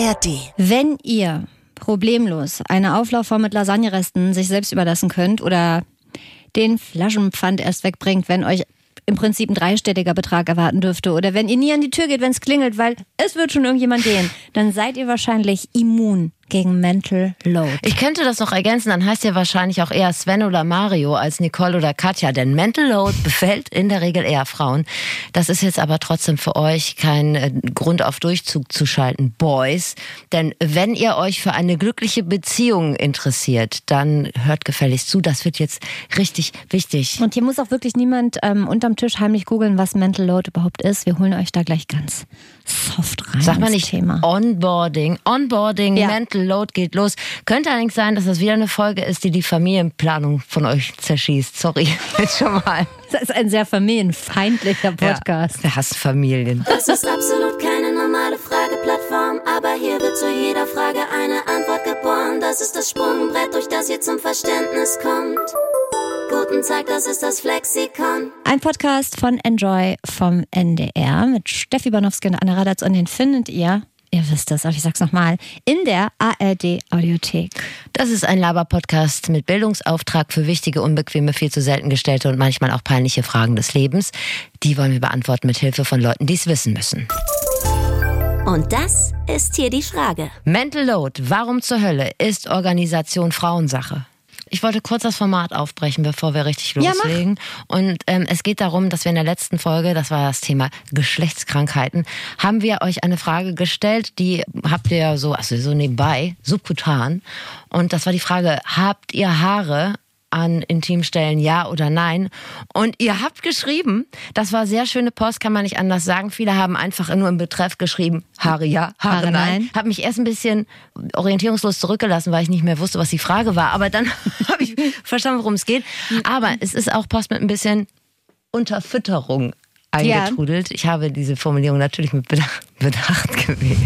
ARD. Wenn ihr problemlos eine Auflaufform mit Lasagneresten sich selbst überlassen könnt oder den Flaschenpfand erst wegbringt, wenn euch im Prinzip ein dreistelliger Betrag erwarten dürfte oder wenn ihr nie an die Tür geht, wenn es klingelt, weil es wird schon irgendjemand gehen, dann seid ihr wahrscheinlich immun gegen Mental Load. Ich könnte das noch ergänzen, dann heißt ihr wahrscheinlich auch eher Sven oder Mario als Nicole oder Katja, denn Mental Load befällt in der Regel eher Frauen. Das ist jetzt aber trotzdem für euch kein äh, Grund auf Durchzug zu schalten, Boys. Denn wenn ihr euch für eine glückliche Beziehung interessiert, dann hört gefälligst zu. Das wird jetzt richtig wichtig. Und hier muss auch wirklich niemand ähm, unterm Tisch heimlich googeln, was Mental Load überhaupt ist. Wir holen euch da gleich ganz soft rein. Sag mal nicht Thema. Onboarding. Onboarding, Ja. Mental Load geht los. Könnte allerdings sein, dass das wieder eine Folge ist, die die Familienplanung von euch zerschießt. Sorry, jetzt schon mal. Das ist ein sehr familienfeindlicher Podcast. Ja, wir hassen Familien. Das ist absolut keine normale Frageplattform, aber hier wird zu jeder Frage eine Antwort geboren. Das ist das Sprungbrett, durch das ihr zum Verständnis kommt. Guten Tag, das ist das Flexikon. Ein Podcast von Enjoy vom NDR mit Steffi Banowski und Anna Radatz und den findet ihr, ihr wisst es, aber ich sag's nochmal, in der ARD Audiothek. Das ist ein Laber-Podcast mit Bildungsauftrag für wichtige, unbequeme, viel zu selten gestellte und manchmal auch peinliche Fragen des Lebens. Die wollen wir beantworten mit Hilfe von Leuten, die es wissen müssen. Und das ist hier die Frage. Mental Load, warum zur Hölle ist Organisation Frauensache? Ich wollte kurz das Format aufbrechen, bevor wir richtig Ja, loslegen. Und ähm, es geht darum, dass wir in der letzten Folge, das war das Thema Geschlechtskrankheiten, haben wir euch eine Frage gestellt, die habt ihr so, also so nebenbei, subkutan. Und das war die Frage, habt ihr Haare an Intimstellen, ja oder nein? Und ihr habt geschrieben, das war sehr schöne Post, kann man nicht anders sagen. Viele haben einfach nur im Betreff geschrieben, Haare ja, Haare, Haare nein. nein. Habe mich erst ein bisschen orientierungslos zurückgelassen, weil ich nicht mehr wusste, was die Frage war. Aber dann habe ich verstanden, worum es geht. Aber es ist auch Post mit ein bisschen Unterfütterung eingetrudelt. Ich habe diese Formulierung natürlich mit Bedacht, Bedacht gewählt.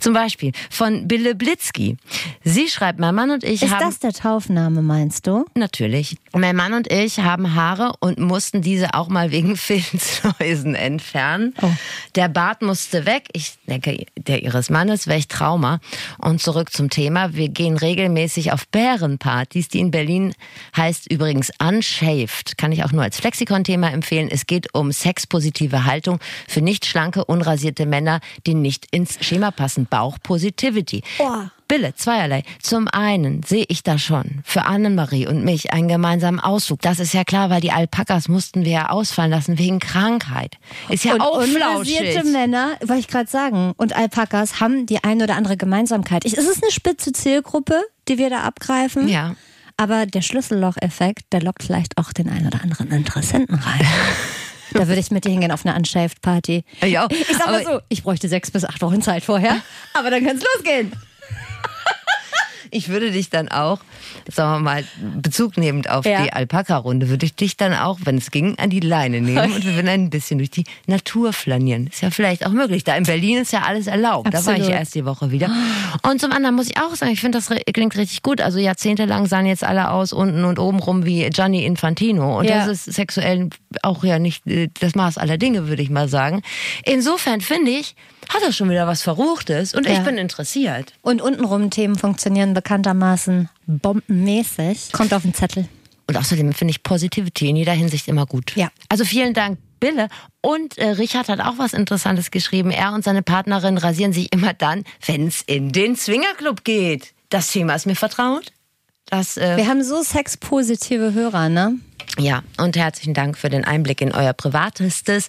Zum Beispiel von Bille Blitzky. Sie schreibt, mein Mann und ich Ist haben... das der Taufname, meinst du? Natürlich. Mein Mann und ich haben Haare und mussten diese auch mal wegen Filzläusen entfernen. Oh. Der Bart musste weg. Ich denke, der ihres Mannes, welch Trauma. Und zurück zum Thema. Wir gehen regelmäßig auf Bärenpartys, die in Berlin heißt übrigens Unshaved. Kann ich auch nur als Flexikon-Thema empfehlen. Es geht um sexpositive Haltung für nicht schlanke, unrasierte Männer, die nicht ins Schema passen. Bauchpositivity. Oh. Bille, zweierlei. Zum einen sehe ich da schon für Annemarie und mich einen gemeinsamen Ausflug. Das ist ja klar, weil die Alpakas mussten wir ja ausfallen lassen wegen Krankheit. Ist ja und auch flauschig. Männer, wollte ich gerade sagen, und Alpakas haben die eine oder andere Gemeinsamkeit. Ich, es ist eine spitze Zielgruppe, die wir da abgreifen. Ja. Aber der Schlüsselloch-Effekt, der lockt vielleicht auch den einen oder anderen Interessenten rein. Da würde ich mit dir hingehen auf eine Unshaved Party. Ja, Ich sag mal aber- so, ich bräuchte sechs bis acht Wochen Zeit vorher, aber dann kann es losgehen. Ich würde dich dann auch, sagen wir mal, Bezug nehmend auf Ja. die Alpaka-Runde, würde ich dich dann auch, wenn es ging, an die Leine nehmen und wir würden ein bisschen durch die Natur flanieren. Ist ja vielleicht auch möglich. Da in Berlin ist ja alles erlaubt. Da war ich Absolut. erst die Woche wieder. Und zum anderen muss ich auch sagen, ich finde, das klingt richtig gut. Also jahrzehntelang sahen jetzt alle aus unten und oben rum wie Gianni Infantino. Und Ja. das ist sexuell auch ja nicht äh, das Maß aller Dinge, würde ich mal sagen. Insofern finde ich, hat das schon wieder was Verruchtes und ich Ja. bin interessiert. Und untenrum Themen funktionieren bekanntermaßen bombenmäßig. Kommt auf den Zettel. Und außerdem finde ich Positivity in jeder Hinsicht immer gut. Ja. Also vielen Dank, Bille. Und äh, Richard hat auch was Interessantes geschrieben. Er und seine Partnerin rasieren sich immer dann, wenn es in den Swingerclub geht. Das Thema ist mir vertraut. Das, äh, Wir haben so sexpositive Hörer, ne? Ja, und herzlichen Dank für den Einblick in euer Privatestes.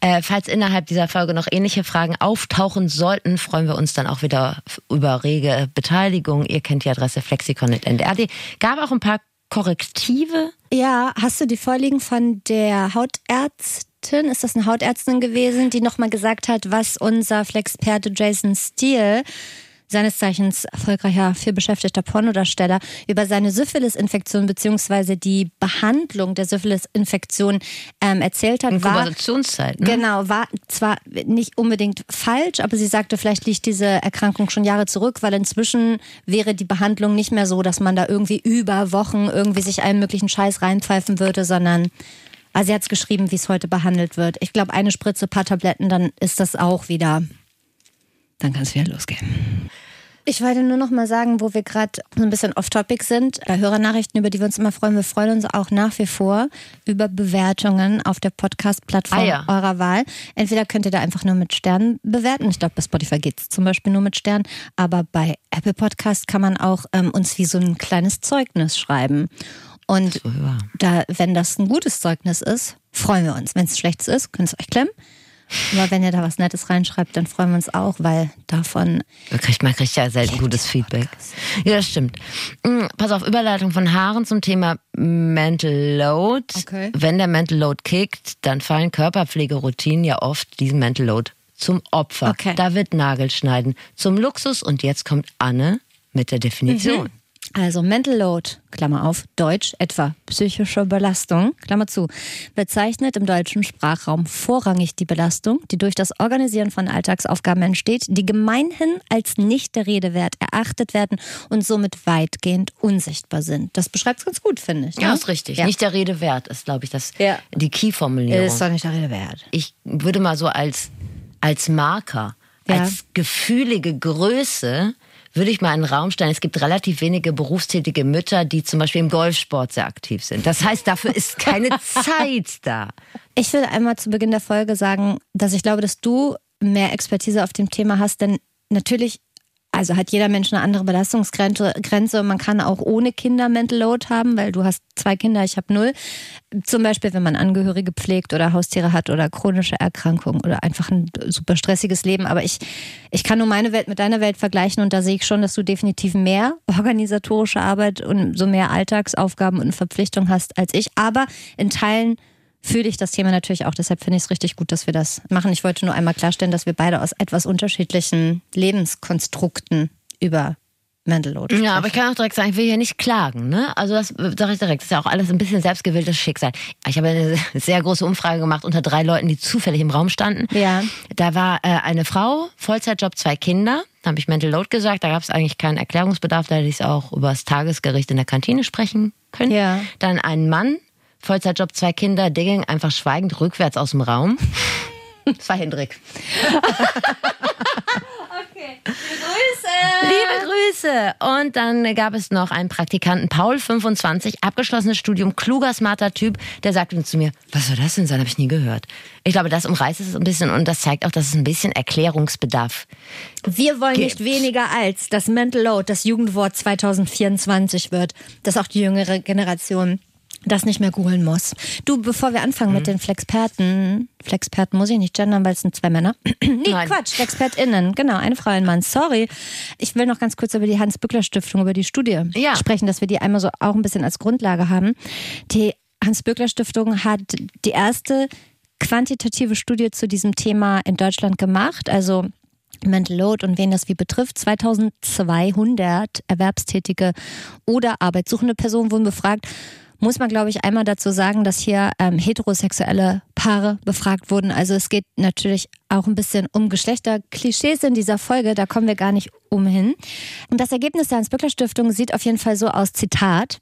Äh, falls innerhalb dieser Folge noch ähnliche Fragen auftauchen sollten, freuen wir uns dann auch wieder über rege Beteiligung. Ihr kennt die Adresse flexikon.ndrd. Gab auch ein paar Korrektive Ja, hast du die vorliegen von der Hautärztin? Ist das eine Hautärztin gewesen, die nochmal gesagt hat, was unser Flexperte Jason Steele, seines Zeichens erfolgreicher vielbeschäftigter Pornodarsteller, über seine Syphilis-Infektion beziehungsweise die Behandlung der Syphilis-Infektion ähm, erzählt hat, war Inkubationszeit. Ne? Genau, war zwar nicht unbedingt falsch, aber sie sagte, vielleicht liegt diese Erkrankung schon Jahre zurück, weil inzwischen wäre die Behandlung nicht mehr so, dass man da irgendwie über Wochen irgendwie sich allen möglichen Scheiß reinpfeifen würde, sondern also sie hat es geschrieben, wie es heute behandelt wird. Ich glaube, eine Spritze, paar Tabletten, dann ist das auch wieder dann kann es wieder losgehen. Ich wollte nur noch mal sagen, wo wir gerade so ein bisschen off-topic sind, äh, Hörernachrichten, über die wir uns immer freuen. Wir freuen uns auch nach wie vor über Bewertungen auf der Podcast-Plattform Ah, ja. eurer Wahl. Entweder könnt ihr da einfach nur mit Sternen bewerten. Ich glaube, bei Spotify geht es zum Beispiel nur mit Sternen. Aber bei Apple Podcast kann man auch ähm, uns wie so ein kleines Zeugnis schreiben. Und ja. da, wenn das ein gutes Zeugnis ist, freuen wir uns. Wenn es schlechtes ist, könnt ihr es euch klemmen. Aber wenn ihr da was Nettes reinschreibt, dann freuen wir uns auch, weil davon Da kriegt man kriegt ja selten gutes Feedback. Ja, das stimmt. Mm, Pass auf, Überleitung von Haaren zum Thema Mental Load. Okay. Wenn der Mental Load kickt, dann fallen Körperpflegeroutinen ja oft diesem Mental Load zum Opfer. Okay. Da wird Nagelschneiden zum Luxus und jetzt kommt Anne mit der Definition. Also Mental Load, Klammer auf, Deutsch, etwa psychische Belastung, Klammer zu, bezeichnet im deutschen Sprachraum vorrangig die Belastung, die durch das Organisieren von Alltagsaufgaben entsteht, die gemeinhin als nicht der Rede wert erachtet werden und somit weitgehend unsichtbar sind. Das beschreibt es ganz gut, finde ich. Ja, ne? ist richtig. Ja. Nicht der Rede wert ist, glaube ich, das Ja. die Key-Formulierung. Ist doch nicht der Rede wert. ich würde mal so als, als Marker, Ja. als gefühlige Größe, würde ich mal in den Raum stellen. Es gibt relativ wenige berufstätige Mütter, die zum Beispiel im Golfsport sehr aktiv sind. Das heißt, dafür ist keine Zeit da. Ich will einmal zu Beginn der Folge sagen, dass ich glaube, dass du mehr Expertise auf dem Thema hast, denn natürlich, also hat jeder Mensch eine andere Belastungsgrenze. Grenze. Man kann auch ohne Kinder Mental Load haben, weil du hast zwei Kinder, ich habe null. Zum Beispiel, wenn man Angehörige pflegt oder Haustiere hat oder chronische Erkrankungen oder einfach ein super stressiges Leben. Aber ich, ich kann nur meine Welt mit deiner Welt vergleichen und da sehe ich schon, dass du definitiv mehr organisatorische Arbeit und so mehr Alltagsaufgaben und Verpflichtungen hast als ich. Aber in Teilen fühle ich das Thema natürlich auch. Deshalb finde ich es richtig gut, dass wir das machen. Ich wollte nur einmal klarstellen, dass wir beide aus etwas unterschiedlichen Lebenskonstrukten über Mental Load Ja, aber ich kann auch direkt sagen, ich will hier nicht klagen. Ne? Also das sage ich direkt. Das ist ja auch alles ein bisschen selbstgewähltes Schicksal. Ich habe eine sehr große Umfrage gemacht unter drei Leuten, die zufällig im Raum standen. Ja. Da war äh, eine Frau, Vollzeitjob, zwei Kinder. Da habe ich Mental Load gesagt. Da gab es eigentlich keinen Erklärungsbedarf. Da hätte ich es auch über das Tagesgericht in der Kantine sprechen können. Ja. Dann ein Mann, Vollzeitjob, zwei Kinder. Der ging einfach schweigend rückwärts aus dem Raum. Das war Hendrik. Liebe Grüße! Und dann gab es noch einen Praktikanten, Paul, 25, abgeschlossenes Studium, kluger, smarter Typ, der sagte zu mir, was soll das denn sein? Habe ich nie gehört. Ich glaube, das umreißt es ein bisschen und das zeigt auch, dass es ein bisschen Erklärungsbedarf Wir wollen Gibt. nicht weniger als das Mental Load, das Jugendwort 2024 wird, dass auch die jüngere Generation das nicht mehr googeln muss. Du, bevor wir anfangen mit den Flexperten, Flexperten muss ich nicht gendern, weil es sind zwei Männer. nee, Nein. Quatsch, FlexpertInnen, genau, eine Frau, ein Mann, sorry. Ich will noch ganz kurz über die Hans-Bückler-Stiftung, über die Studie Ja. sprechen, dass wir die einmal so auch ein bisschen als Grundlage haben. Die Hans-Bückler-Stiftung hat die erste quantitative Studie zu diesem Thema in Deutschland gemacht, also Mental Load und wen das wie betrifft. 2200 Erwerbstätige oder arbeitssuchende Personen wurden befragt. Muss man, glaube ich, einmal dazu sagen, dass hier ähm, heterosexuelle Paare befragt wurden. Also es geht natürlich auch ein bisschen um Geschlechterklischees in dieser Folge. Da kommen wir gar nicht umhin. Und das Ergebnis der Hans-Böckler-Stiftung sieht auf jeden Fall so aus, Zitat.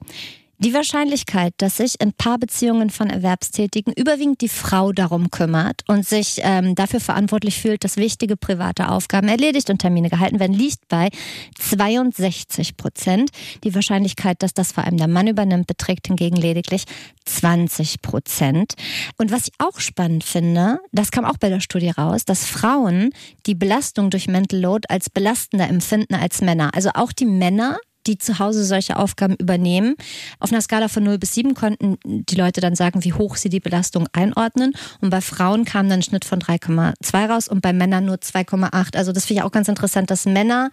Die Wahrscheinlichkeit, dass sich in Paarbeziehungen von Erwerbstätigen überwiegend die Frau darum kümmert und sich ähm, dafür verantwortlich fühlt, dass wichtige private Aufgaben erledigt und Termine gehalten werden, liegt bei 62 Prozent. Die Wahrscheinlichkeit, dass das vor allem der Mann übernimmt, beträgt hingegen lediglich 20 Prozent. Und was ich auch spannend finde, das kam auch bei der Studie raus, dass Frauen die Belastung durch Mental Load als belastender empfinden als Männer. Also auch die Männer die zu Hause solche Aufgaben übernehmen. Auf einer Skala von 0 bis 7 konnten die Leute dann sagen, wie hoch sie die Belastung einordnen. Und bei Frauen kam dann ein Schnitt von 3,2 raus und bei Männern nur 2,8. Also das finde ich auch ganz interessant, dass Männer,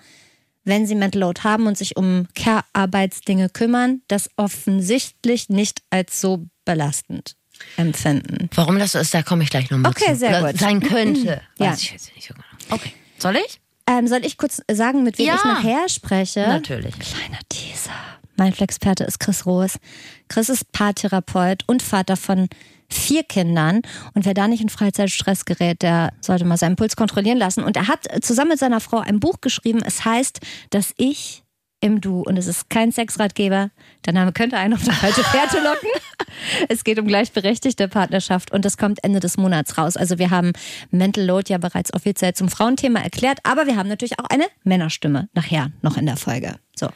wenn sie Mental Load haben und sich um Care-Arbeitsdinge kümmern, das offensichtlich nicht als so belastend empfinden. Warum das so ist, da komme ich gleich nochmal Okay, zu. sehr Oder gut. Sein könnte. Ja. Weiß ich jetzt nicht so genau. Okay. Soll ich? Ähm, soll ich kurz sagen, mit wem Ja. ich nachher spreche? Natürlich. Kleiner Teaser. Mein Flexperte ist Chris Roos. Chris ist Paartherapeut und Vater von vier Kindern. Und wer da nicht in Freizeitstress gerät, der sollte mal seinen Puls kontrollieren lassen. Und er hat zusammen mit seiner Frau ein Buch geschrieben. Es heißt, dass ich im Du und es ist kein Sexratgeber, dann haben, könnte einen auf die falsche Fährte locken. es geht um gleichberechtigte Partnerschaft und das kommt Ende des Monats raus. Also wir haben Mental Load ja bereits offiziell zum Frauenthema erklärt, aber wir haben natürlich auch eine Männerstimme nachher noch in der Folge. So.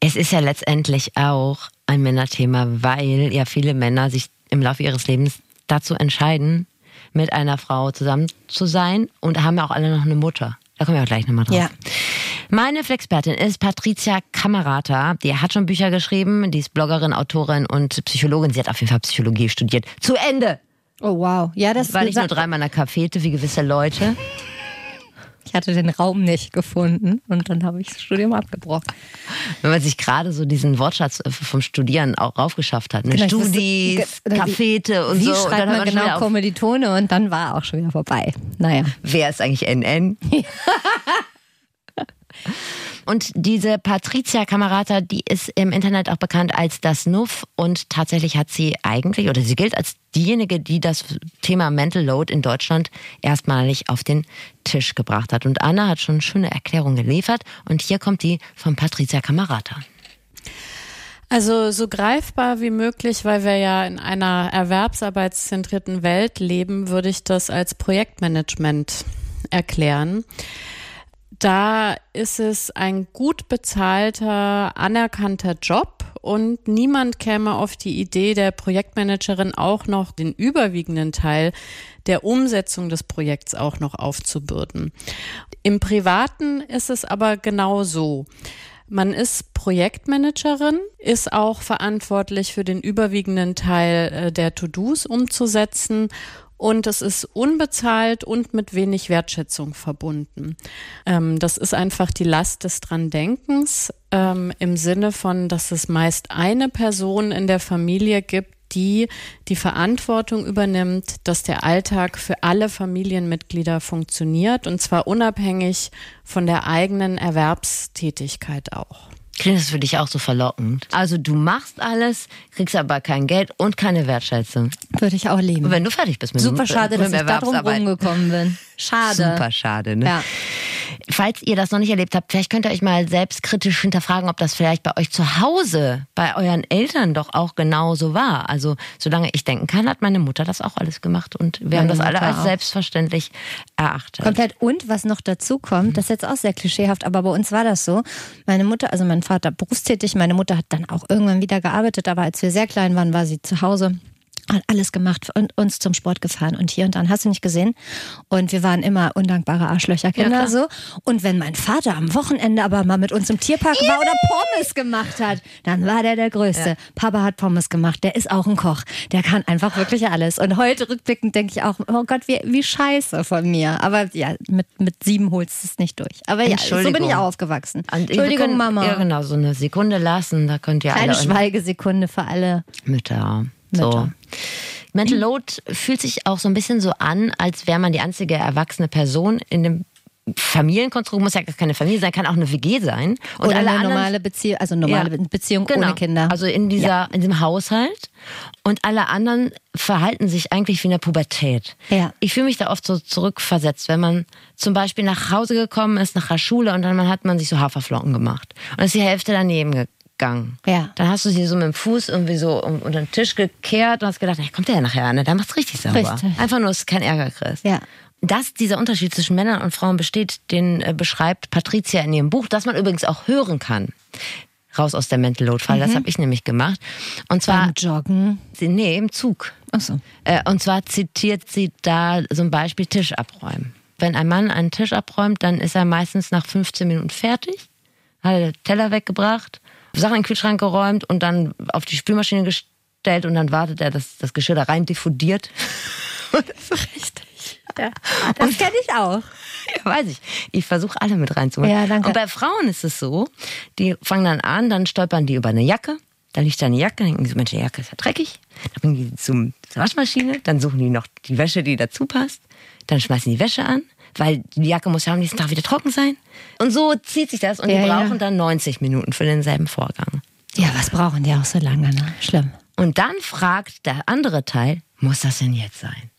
Es ist ja letztendlich auch ein Männerthema, weil ja viele Männer sich im Laufe ihres Lebens dazu entscheiden, mit einer Frau zusammen zu sein und haben ja auch alle noch eine Mutter. Da kommen wir auch gleich nochmal drauf. Ja. Meine Flexpertin ist Patricia Kamerata. Die hat schon Bücher geschrieben. Die ist Bloggerin, Autorin und Psychologin. Sie hat auf jeden Fall Psychologie studiert. Zu Ende! Oh wow. Ja, das War nicht nur dreimal in der Cafete wie gewisse Leute. Ich hatte den Raum nicht gefunden und dann habe ich das Studium abgebrochen. Wenn man sich gerade so diesen Wortschatz vom Studieren auch raufgeschafft hat. Ne? Genau, Studis, Cafete und Wie so. Und schreibt man man genau Kommilitone und dann war auch schon wieder vorbei. Naja. wer ist eigentlich NN? Und diese Patricia Kamerata, die ist im Internet auch bekannt als das Nuff und tatsächlich hat sie eigentlich oder sie gilt als diejenige, die das Thema Mental Load in Deutschland erstmalig auf den Tisch gebracht hat. Und Anna hat schon eine schöne Erklärung geliefert und hier kommt die von Patricia Kamerata. Also so greifbar wie möglich, weil wir ja in einer erwerbsarbeitszentrierten Welt leben, würde ich das als Projektmanagement erklären. Da ist es ein gut bezahlter, anerkannter Job und niemand käme auf die Idee, der Projektmanagerin auch noch den überwiegenden Teil der Umsetzung des Projekts auch noch aufzubürden. Im Privaten ist es aber genau so. Man ist Projektmanagerin, ist auch verantwortlich für den überwiegenden Teil äh, der To-Dos umzusetzen und es ist unbezahlt und mit wenig Wertschätzung verbunden. Ähm, das ist einfach die Last des Dran-Denkens ähm, im Sinne von, dass es meist eine Person in der Familie gibt, die die Verantwortung übernimmt, dass der Alltag für alle Familienmitglieder funktioniert und zwar unabhängig von der eigenen Erwerbstätigkeit auch. Klingt das für dich auch so verlockend? Also du machst alles, kriegst aber kein Geld und keine Wertschätzung. Würde ich auch lieben. Und wenn du fertig bist mit Super dem, schade, mit dass ich da drum rumgekommen bin. Schade. Super schade, ne? Ja. Falls ihr das noch nicht erlebt habt, vielleicht könnt ihr euch mal selbstkritisch hinterfragen, ob das vielleicht bei euch zu Hause, bei euren Eltern doch auch genauso war. Also, solange ich denken kann, hat meine Mutter das auch alles gemacht und wir haben Meine das alle Mutter als auch. selbstverständlich erachtet. Komplett. Und was noch dazu kommt, das ist jetzt auch sehr klischeehaft, aber bei uns war das so. Meine Mutter, also mein Vater berufstätig, meine Mutter hat dann auch irgendwann wieder gearbeitet, aber als wir sehr klein waren, war sie zu Hause. Hat alles gemacht und uns zum Sport gefahren und hier und dann hast du nicht gesehen. Und wir waren immer undankbare Arschlöcherkinder Ja, so. Und wenn mein Vater am Wochenende aber mal mit uns im Tierpark war oder Pommes gemacht hat, dann war der der Größte. Papa hat Pommes gemacht, der ist auch ein Koch. Der kann einfach wirklich alles. Und heute rückblickend denke ich auch, oh Gott, wie, wie scheiße von mir. Aber ja, mit, mit sieben holst du es nicht durch. Aber ja, so bin ich auch aufgewachsen. Und Entschuldigung, können, Mama. Ja, genau, so eine Sekunde lassen, da könnt ihr Kleine alle Schweigesekunde für alle. Mütter. So. Mental Load fühlt sich auch so ein bisschen so an, als wäre man die einzige erwachsene Person in dem Familienkonstrukt. Muss ja gar keine Familie sein, kann auch eine WG sein. Und Oder alle eine normale Beziehung, also normale Ja. Beziehung Genau. ohne Kinder. Also in dieser, in diesem Haushalt. Und alle anderen verhalten sich eigentlich wie in der Pubertät. Ja. Ich fühle mich da oft so zurückversetzt, wenn man zum Beispiel nach Hause gekommen ist, nach der Schule und dann hat man sich so Haferflocken gemacht. Und ist die Hälfte daneben gegangen. Ja. Dann hast du sie so mit dem Fuß irgendwie so um- unter den Tisch gekehrt und hast gedacht, hey, kommt der ja nachher, ne? Dann macht's richtig sauber. Richtig. Einfach nur, dass du keinen Ärger kriegst. Ja. Dass dieser Unterschied zwischen Männern und Frauen besteht, den äh, beschreibt Patricia in ihrem Buch, das man übrigens auch hören kann. Raus aus der Mental Load Fall, das habe ich nämlich gemacht. Und zwar, Beim Joggen. sie- nee, im Zug. Achso. Äh, Und zwar zitiert sie da so ein Beispiel Tisch abräumen. Wenn ein Mann einen Tisch abräumt, dann ist er meistens nach 15 Minuten fertig, hat er den Teller weggebracht, Sachen in den Kühlschrank geräumt und dann auf die Spülmaschine gestellt und dann wartet er, dass das Geschirr da rein diffundiert. Richtig. Ja. Das kenne ich auch. Ja, weiß ich. Ich versuche alle mit reinzuholen. Ja, danke. Und bei Frauen ist es so, die fangen dann an, dann stolpern die über eine Jacke. Dann liegt da eine Jacke, dann denken die so, Mensch, die Jacke ist ja dreckig. Dann bringen die die zum, zur Waschmaschine, dann suchen die noch die Wäsche, die dazu passt. Dann schmeißen die Wäsche an, weil die Jacke muss ja am nächsten Tag wieder trocken sein. Und so zieht sich das und Ja, die ja. brauchen dann 90 Minuten für denselben Vorgang. Ja, was brauchen die auch so lange, ne? Schlimm. Und dann fragt der andere Teil, muss das denn jetzt sein?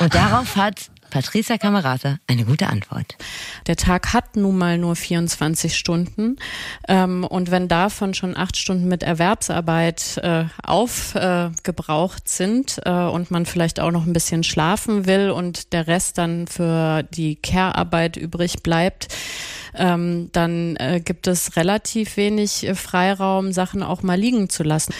Und darauf hat Patricia Kamerata, eine gute Antwort. Der Tag hat nun mal nur 24 Stunden. Ähm, und wenn davon schon acht Stunden mit Erwerbsarbeit äh, aufgebraucht äh, sind äh, und man vielleicht auch noch ein bisschen schlafen will und der Rest dann für die Care-Arbeit übrig bleibt, ähm, dann äh, gibt es relativ wenig äh, Freiraum, Sachen auch mal liegen zu lassen.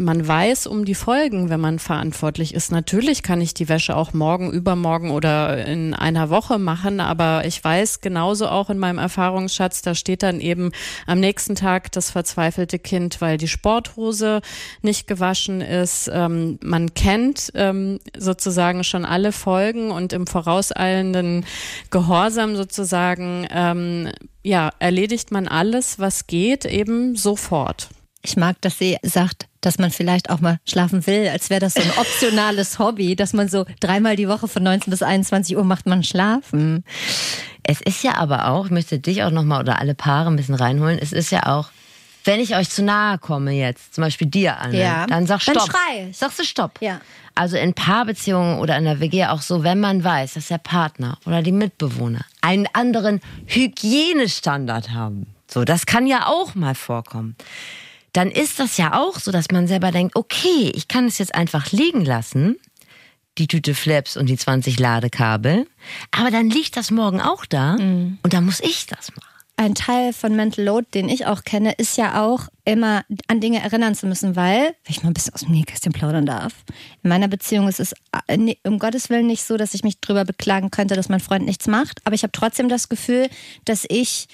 Man weiß um die Folgen, wenn man verantwortlich ist. Natürlich kann ich die Wäsche auch morgen, übermorgen oder in einer Woche machen, aber ich weiß genauso auch in meinem Erfahrungsschatz, da steht dann eben am nächsten Tag das verzweifelte Kind, weil die Sporthose nicht gewaschen ist. Ähm, man kennt ähm, sozusagen schon alle Folgen und im vorauseilenden Gehorsam sozusagen ähm, ja, erledigt man alles, was geht, eben sofort. Ich mag, dass sie sagt, dass man vielleicht auch mal schlafen will, als wäre das so ein optionales Hobby, dass man so dreimal die Woche von 19 bis 21 Uhr macht man schlafen. Es ist ja aber auch, ich möchte dich auch nochmal oder alle Paare ein bisschen reinholen, es ist ja auch, wenn ich euch zu nahe komme jetzt, zum Beispiel dir, Anne, ja. dann sag Stopp. Dann schrei. Sagst du Stopp. Ja. Also in Paarbeziehungen oder in der WG auch so, wenn man weiß, dass der Partner oder die Mitbewohner einen anderen Hygienestandard haben. So, das kann ja auch mal vorkommen. Dann ist das ja auch so, dass man selber denkt, okay, ich kann es jetzt einfach liegen lassen, die Tüte Flaps und die 20 Ladekabel, aber dann liegt das morgen auch da mhm. und dann muss ich das machen ein Teil von Mental Load, den ich auch kenne, ist ja auch immer an Dinge erinnern zu müssen, weil, wenn ich mal ein bisschen aus dem Nähkästchen plaudern darf, in meiner Beziehung ist es äh, um Gottes Willen nicht so, dass ich mich drüber beklagen könnte, dass mein Freund nichts macht, aber ich habe trotzdem das Gefühl, dass ich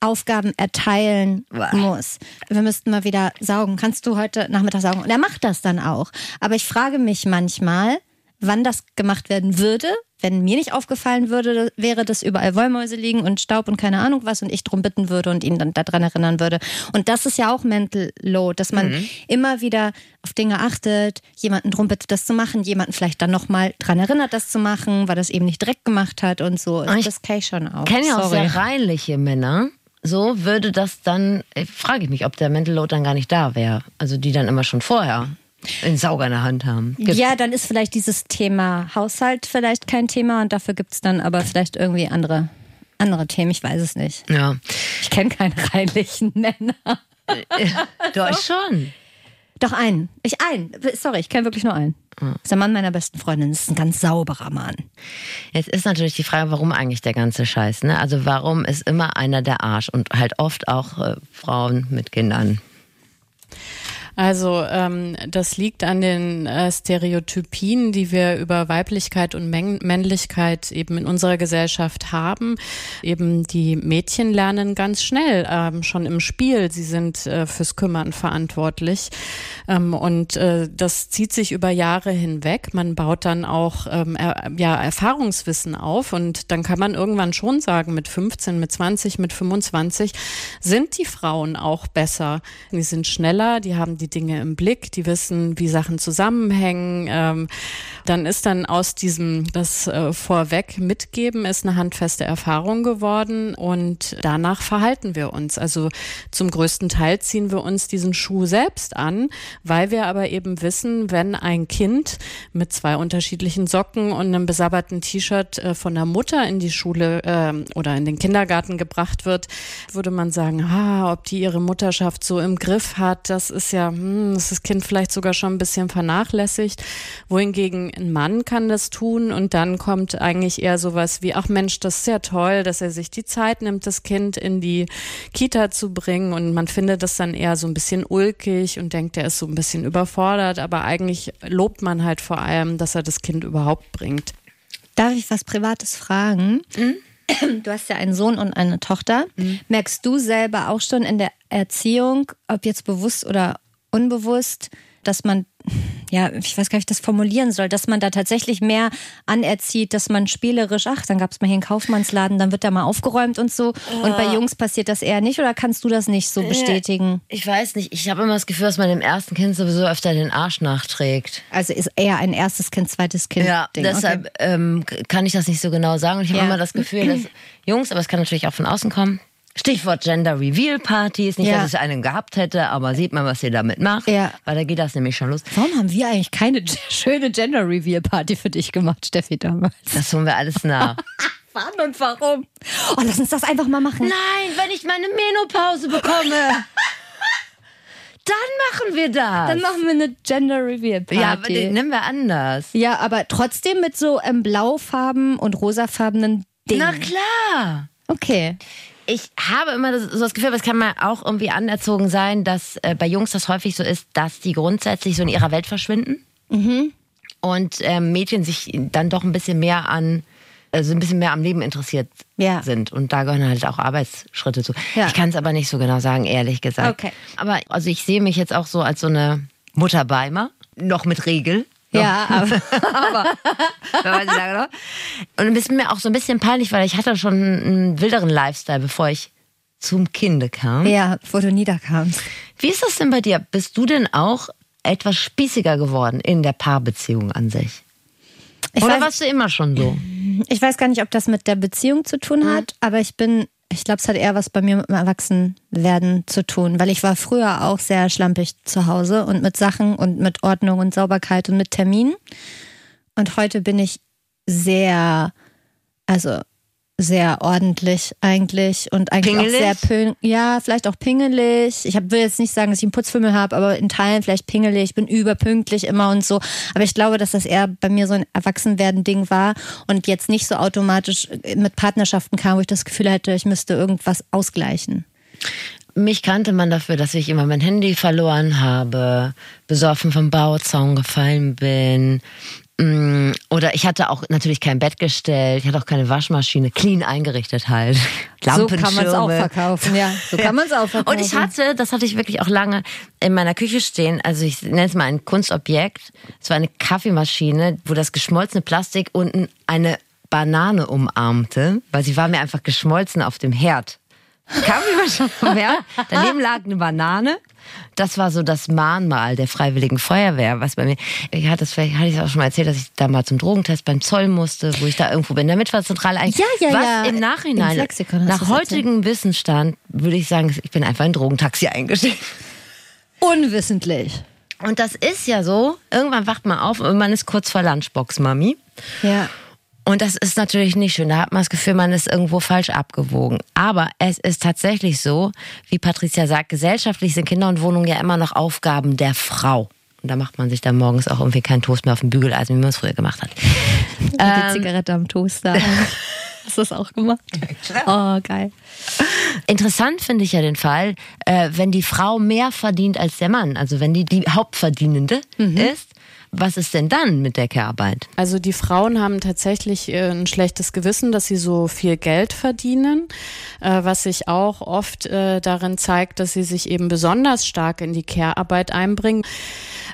Aufgaben erteilen muss. Wir müssten mal wieder saugen. Kannst du heute Nachmittag saugen? Und er macht das dann auch. Aber ich frage mich manchmal, wann das gemacht werden würde, wenn mir nicht aufgefallen würde, wäre, dass überall Wollmäuse liegen und Staub und keine Ahnung was und ich drum bitten würde und ihn dann daran erinnern würde. Und das ist ja auch Mental Load, dass man mhm. immer wieder auf Dinge achtet, jemanden drum bittet, das zu machen, jemanden vielleicht dann nochmal dran erinnert, das zu machen, weil das eben nicht direkt gemacht hat und so. Ich das kenne ich schon auch. kenne ja auch sehr reinliche Männer. So würde das dann, äh, frage ich mich, ob der Mental Load dann gar nicht da wäre. Also die dann immer schon vorher einen Sauger in der Hand haben. Gibt ja, dann ist vielleicht dieses Thema Haushalt vielleicht kein Thema und dafür gibt es dann aber vielleicht irgendwie andere, andere Themen. Ich weiß es nicht. Ja. Ich kenne keine reinlichen Männer. Doch schon. Doch einen. Ich einen. Sorry, ich kenne wirklich nur einen. Das ist der Mann meiner besten Freundin. Das ist ein ganz sauberer Mann. Jetzt ist natürlich die Frage, warum eigentlich der ganze Scheiß? Ne? Also warum ist immer einer der Arsch und halt oft auch äh, Frauen mit Kindern? Also ähm, das liegt an den äh, Stereotypien, die wir über Weiblichkeit und Mäng Männlichkeit eben in unserer Gesellschaft haben. Eben die Mädchen lernen ganz schnell ähm, schon im Spiel. Sie sind äh, fürs Kümmern verantwortlich. Ähm, und äh, das zieht sich über Jahre hinweg. Man baut dann auch ähm, er, ja, Erfahrungswissen auf und dann kann man irgendwann schon sagen, mit 15, mit 20, mit 25 sind die Frauen auch besser. Die sind schneller, die haben die Dinge im Blick, die wissen, wie Sachen zusammenhängen. Ähm, dann ist dann aus diesem, das äh, Vorweg mitgeben, ist eine handfeste Erfahrung geworden und danach verhalten wir uns. Also zum größten Teil ziehen wir uns diesen Schuh selbst an, weil wir aber eben wissen, wenn ein Kind mit zwei unterschiedlichen Socken und einem besabberten T-Shirt äh, von der Mutter in die Schule äh, oder in den Kindergarten gebracht wird, würde man sagen, ah, ob die ihre Mutterschaft so im Griff hat, das ist ja, hm, ist das Kind vielleicht sogar schon ein bisschen vernachlässigt. Wohingegen ein Mann kann das tun und dann kommt eigentlich eher sowas wie, ach Mensch, das ist ja toll, dass er sich die Zeit nimmt, das Kind in die Kita zu bringen und man findet das dann eher so ein bisschen ulkig und denkt, er ist so ein bisschen überfordert, aber eigentlich lobt man halt vor allem, dass er das Kind überhaupt bringt. Darf ich was Privates fragen? Mhm. Du hast ja einen Sohn und eine Tochter. Mhm. Merkst du selber auch schon in der Erziehung, ob jetzt bewusst oder unbewusst, dass man, ja, ich weiß gar nicht, wie ich das formulieren soll, dass man da tatsächlich mehr anerzieht, dass man spielerisch, ach, dann gab es mal hier einen Kaufmannsladen, dann wird da mal aufgeräumt und so. Ja. Und bei Jungs passiert das eher nicht oder kannst du das nicht so bestätigen? Ich weiß nicht. Ich habe immer das Gefühl, dass man dem ersten Kind sowieso öfter den Arsch nachträgt. Also ist eher ein erstes Kind, zweites Kind. Ja, Ding. deshalb okay. ähm, kann ich das nicht so genau sagen. Und ich habe ja. immer das Gefühl, dass Jungs, aber es kann natürlich auch von außen kommen, Stichwort Gender Reveal Partys. Nicht, Ja. dass ich einen gehabt hätte, aber sieht man, was ihr damit macht. Ja. Weil da geht das nämlich schon los. Warum haben wir eigentlich keine schöne Gender Reveal Party für dich gemacht, Steffi, damals? Das holen wir alles nach. Wann und warum? Oh, lass uns das einfach mal machen. Nein, wenn ich meine Menopause bekomme, dann machen wir das. Dann machen wir eine Gender Reveal Party. ja, aber den nehmen wir anders. Ja, aber trotzdem mit so ähm, blaufarben und rosafarbenen Dingen. Na klar. Okay. Ich habe immer das, so das Gefühl, aber es kann mal auch irgendwie anerzogen sein, dass äh, bei Jungs das häufig so ist, dass die grundsätzlich so in ihrer Welt verschwinden und ähm, Mädchen sich dann doch ein bisschen mehr an, also ein bisschen mehr am Leben interessiert Ja. sind. Und da gehören halt auch Arbeitsschritte zu. Ja. Ich kann es aber nicht so genau sagen, ehrlich gesagt. Okay. Aber also ich sehe mich jetzt auch so als so eine Mutter Beimer, noch mit Regel. Ja, aber noch. Und es ist mir auch so ein bisschen peinlich, weil ich hatte schon einen wilderen Lifestyle, bevor ich zum Kinde kam. ja, wo du niederkamst. Wie ist das denn bei dir? Bist du denn auch etwas spießiger geworden in der Paarbeziehung an sich? Ich Oder weiß, warst du immer schon so? ich weiß gar nicht, ob das mit der Beziehung zu tun hat, aber ich bin, ich glaube, es hat eher was bei mir mit dem Erwachsenwerden zu tun, weil ich war früher auch sehr schlampig zu Hause und mit Sachen und mit Ordnung und Sauberkeit und mit Terminen. Und heute bin ich sehr, also sehr ordentlich eigentlich und eigentlich Pingelig? auch sehr pün ja, vielleicht auch pingelig. Ich hab, will jetzt nicht sagen, dass ich einen Putzfimmel habe, aber in Teilen vielleicht pingelig. Ich bin überpünktlich immer und so. Aber ich glaube, dass das eher bei mir so ein Erwachsenwerden-Ding war und jetzt nicht so automatisch mit Partnerschaften kam, wo ich das Gefühl hätte, ich müsste irgendwas ausgleichen. Mich kannte man dafür, dass ich immer mein Handy verloren habe, besoffen vom Bauzaun gefallen bin. Mm, Oder ich hatte auch natürlich kein Bett gestellt, ich hatte auch keine Waschmaschine, clean eingerichtet halt. So kann man es auch verkaufen, ja. So kann man es auch verkaufen. Und ich hatte, das hatte ich wirklich auch lange in meiner Küche stehen, also ich nenne es mal ein Kunstobjekt. Es war eine Kaffeemaschine, wo das geschmolzene Plastik unten eine Banane umarmte, weil sie war mir einfach geschmolzen auf dem Herd. Kaffeemaschine vom Herd, daneben lag eine Banane. Das war so das Mahnmal der Freiwilligen Feuerwehr, was bei mir, ich hatte es vielleicht, hatte ich es auch schon mal erzählt, dass ich da mal zum Drogentest beim Zoll musste, wo ich da irgendwo bin, in der Mitfahrzentrale eigentlich. Ja, ja, was ja. im Nachhinein, Flexikon hast nach heutigem Wissensstand, würde ich sagen, ich bin einfach in ein Drogentaxi eingestiegen. Unwissentlich. Und das ist ja so, irgendwann wacht man auf und man ist kurz vor Lunchbox, Mami. Ja. Und das ist natürlich nicht schön. Da hat man das Gefühl, man ist irgendwo falsch abgewogen. Aber es ist tatsächlich so, wie Patricia sagt, gesellschaftlich sind Kinder und Wohnungen ja immer noch Aufgaben der Frau. Und da macht man sich dann morgens auch irgendwie keinen Toast mehr auf dem Bügeleisen, wie man es früher gemacht hat. Mit der Zigarette am Toaster. Hast du das auch gemacht? Oh, geil. Interessant finde ich ja den Fall, äh, wenn die Frau mehr verdient als der Mann, also wenn die die Hauptverdienende ist, was ist denn dann mit der Care-Arbeit? Also die Frauen haben tatsächlich äh, ein schlechtes Gewissen, dass sie so viel Geld verdienen, äh, was sich auch oft äh, darin zeigt, dass sie sich eben besonders stark in die Care-Arbeit einbringen.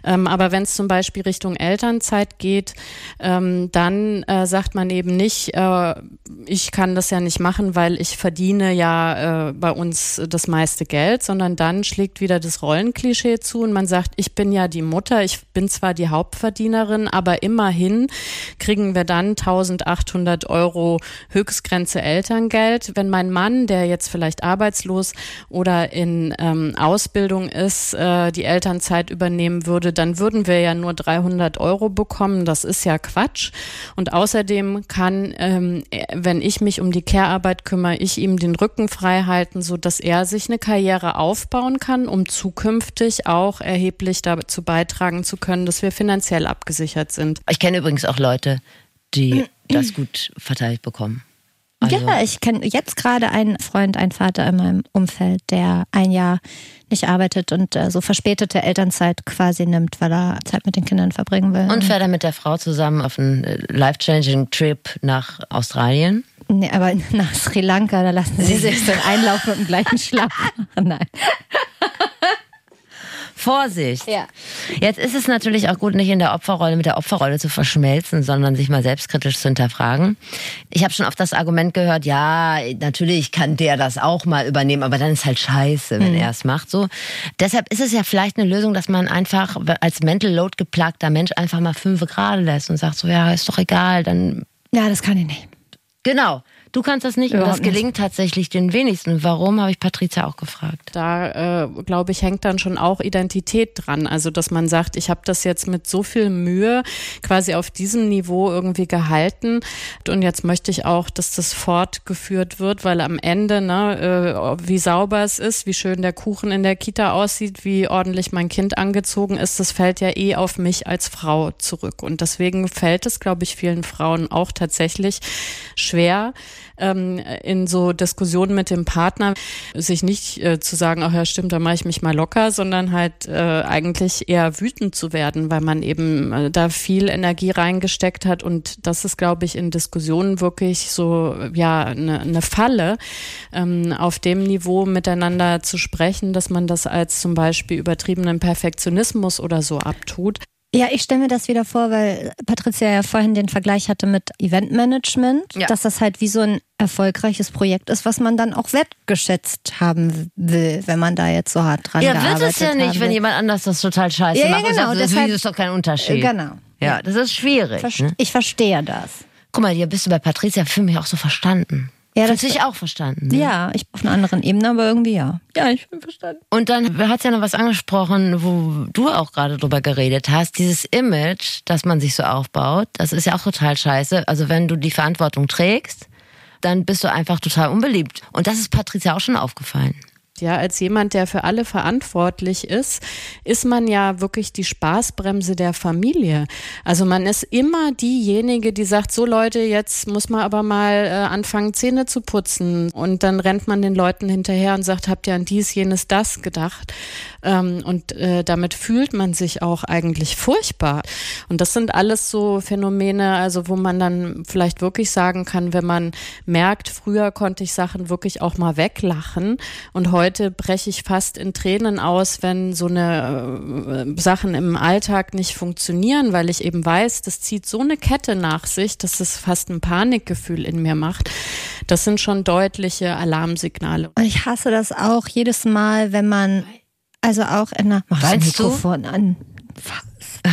Ähm, aber wenn es zum Beispiel Richtung Elternzeit geht, ähm, dann sagt man eben nicht, ich kann das ja nicht machen, weil ich verdiene ja bei uns das meiste Geld, sondern dann schlägt wieder das Rollenklischee zu und man sagt, ich bin ja die Mutter, ich bin zwar die Hauptverdienerin, aber immerhin kriegen wir dann 1800 Euro Höchstgrenze Elterngeld. Wenn mein Mann, der jetzt vielleicht arbeitslos oder in ähm, Ausbildung ist, äh, die Elternzeit übernehmen würde, dann würden wir ja nur 300 Euro bekommen. Das ist ja Quatsch. Und außerdem kann, ähm, wenn ich mich um die Care-Arbeit kümmere, ich ihm den Rücken frei halten, so dass er sich eine Karriere aufbauen kann, um zukünftig auch erheblich dazu beitragen zu können, dass wir finanziell abgesichert sind. Ich kenne übrigens auch Leute, die das gut verteilt bekommen. Also, Ja, ich kenne jetzt gerade einen Freund, einen Vater in meinem Umfeld, der ein Jahr nicht arbeitet und äh, so verspätete Elternzeit quasi nimmt, weil er Zeit mit den Kindern verbringen will. Und fährt er mit der Frau zusammen auf einen äh, life-changing Trip nach Australien. nee, aber nach Sri Lanka, da lassen sie sich so einen Einlauf mit dem gleichen Schlaf machen. Nein. Vorsicht! Ja. Jetzt ist es natürlich auch gut, nicht in der Opferrolle mit der Opferrolle zu verschmelzen, sondern sich mal selbstkritisch zu hinterfragen. Ich habe schon oft das Argument gehört, ja, natürlich kann der das auch mal übernehmen, aber dann ist halt scheiße, wenn er es macht. So. Deshalb ist es ja vielleicht eine Lösung, dass man einfach als Mental Load geplagter Mensch einfach mal fünf gerade lässt und sagt so, ja, ist doch egal, dann Ja, das kann ich nicht. Genau. Du kannst das nicht und das Überhaupt nicht. gelingt tatsächlich den wenigsten. Warum, habe ich Patricia auch gefragt. Da, äh, glaube ich, hängt dann schon auch Identität dran. Also, dass man sagt, ich habe das jetzt mit so viel Mühe quasi auf diesem Niveau irgendwie gehalten und jetzt möchte ich auch, dass das fortgeführt wird, weil am Ende, ne, äh, wie sauber es ist, wie schön der Kuchen in der Kita aussieht, wie ordentlich mein Kind angezogen ist, das fällt ja eh auf mich als Frau zurück. Und deswegen fällt es, glaube ich, vielen Frauen auch tatsächlich schwer, ähm, in so Diskussionen mit dem Partner sich nicht äh, zu sagen, ach ja stimmt, da mache ich mich mal locker, sondern halt äh, eigentlich eher wütend zu werden, weil man eben äh, da viel Energie reingesteckt hat und das ist, glaube ich, in Diskussionen wirklich so ja eine ne Falle, ähm, auf dem Niveau miteinander zu sprechen, dass man das als zum Beispiel übertriebenen Perfektionismus oder so abtut. Ja, ich stelle mir das wieder vor, weil Patricia ja vorhin den Vergleich hatte mit Eventmanagement, Ja. dass das halt wie so ein erfolgreiches Projekt ist, was man dann auch wertgeschätzt haben will, wenn man da jetzt so hart dran Ja, wird es ja nicht, wenn jemand anders das total scheiße Ja, ja, macht. und genau, sagt, das deshalb- ist doch kein Unterschied. Genau. Ja, das ist schwierig. Verste- Ne? Ich verstehe das. Guck mal, hier bist du bei Patricia für mich auch so verstanden. Ja, das- dich auch verstanden. Ne? Ja, ich auf einer anderen Ebene, aber irgendwie ja. Ja, ich bin verstanden. Und dann hat ja noch was angesprochen, wo du auch gerade drüber geredet hast. Dieses Image, das man sich so aufbaut, das ist ja auch total scheiße. Also wenn du die Verantwortung trägst, dann bist du einfach total unbeliebt. Und das ist Patricia auch schon aufgefallen. Ja, als jemand, der für alle verantwortlich ist, ist man ja wirklich die Spaßbremse der Familie. Also man ist immer diejenige, die sagt, so Leute, jetzt muss man aber mal äh, anfangen, Zähne zu putzen. Und dann rennt man den Leuten hinterher und sagt, habt ihr an dies, jenes, das gedacht? Ähm, und äh, damit fühlt man sich auch eigentlich furchtbar. Und das sind alles so Phänomene, also wo man dann vielleicht wirklich sagen kann, wenn man merkt, früher konnte ich Sachen wirklich auch mal weglachen und heute breche ich fast in Tränen aus, wenn so eine äh, Sachen im Alltag nicht funktionieren, weil ich eben weiß, das zieht so eine Kette nach sich, dass es fast ein Panikgefühl in mir macht. Das sind schon deutliche Alarmsignale. Und ich hasse das auch jedes Mal, wenn man, also auch in der, mach das Weinst du? Mikrofon an. Was?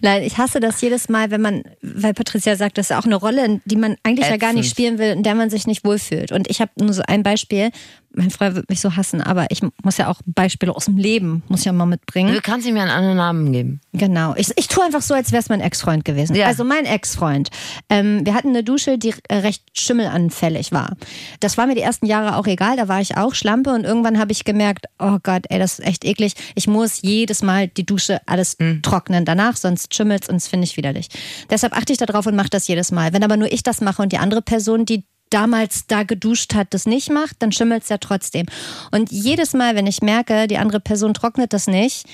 Nein, ich hasse das jedes Mal, wenn man, weil Patricia sagt, das ist auch eine Rolle, die man eigentlich ja gar nicht Ätzend. spielen will, in der man sich nicht wohlfühlt. Und ich habe nur so ein Beispiel. Mein Freund wird mich so hassen, aber ich muss ja auch Beispiele aus dem Leben, muss ich ja mal mitbringen. Du kannst ihm ja einen anderen Namen geben. Genau. Ich, ich tue einfach so, als wäre es mein Ex-Freund gewesen. Ja. Also mein Ex-Freund. Ähm, wir hatten eine Dusche, die äh, recht schimmelanfällig war. Das war mir die ersten Jahre auch egal. Da war ich auch Schlampe und irgendwann habe ich gemerkt, oh Gott, ey, das ist echt eklig. Ich muss jedes Mal die Dusche alles trocknen danach, sonst schimmelt's und das finde ich widerlich. Deshalb achte ich darauf und mache das jedes Mal. Wenn aber nur ich das mache und die andere Person, die damals da geduscht hat, das nicht macht, dann schimmelt's ja trotzdem. Und jedes Mal, wenn ich merke, die andere Person trocknet das nicht,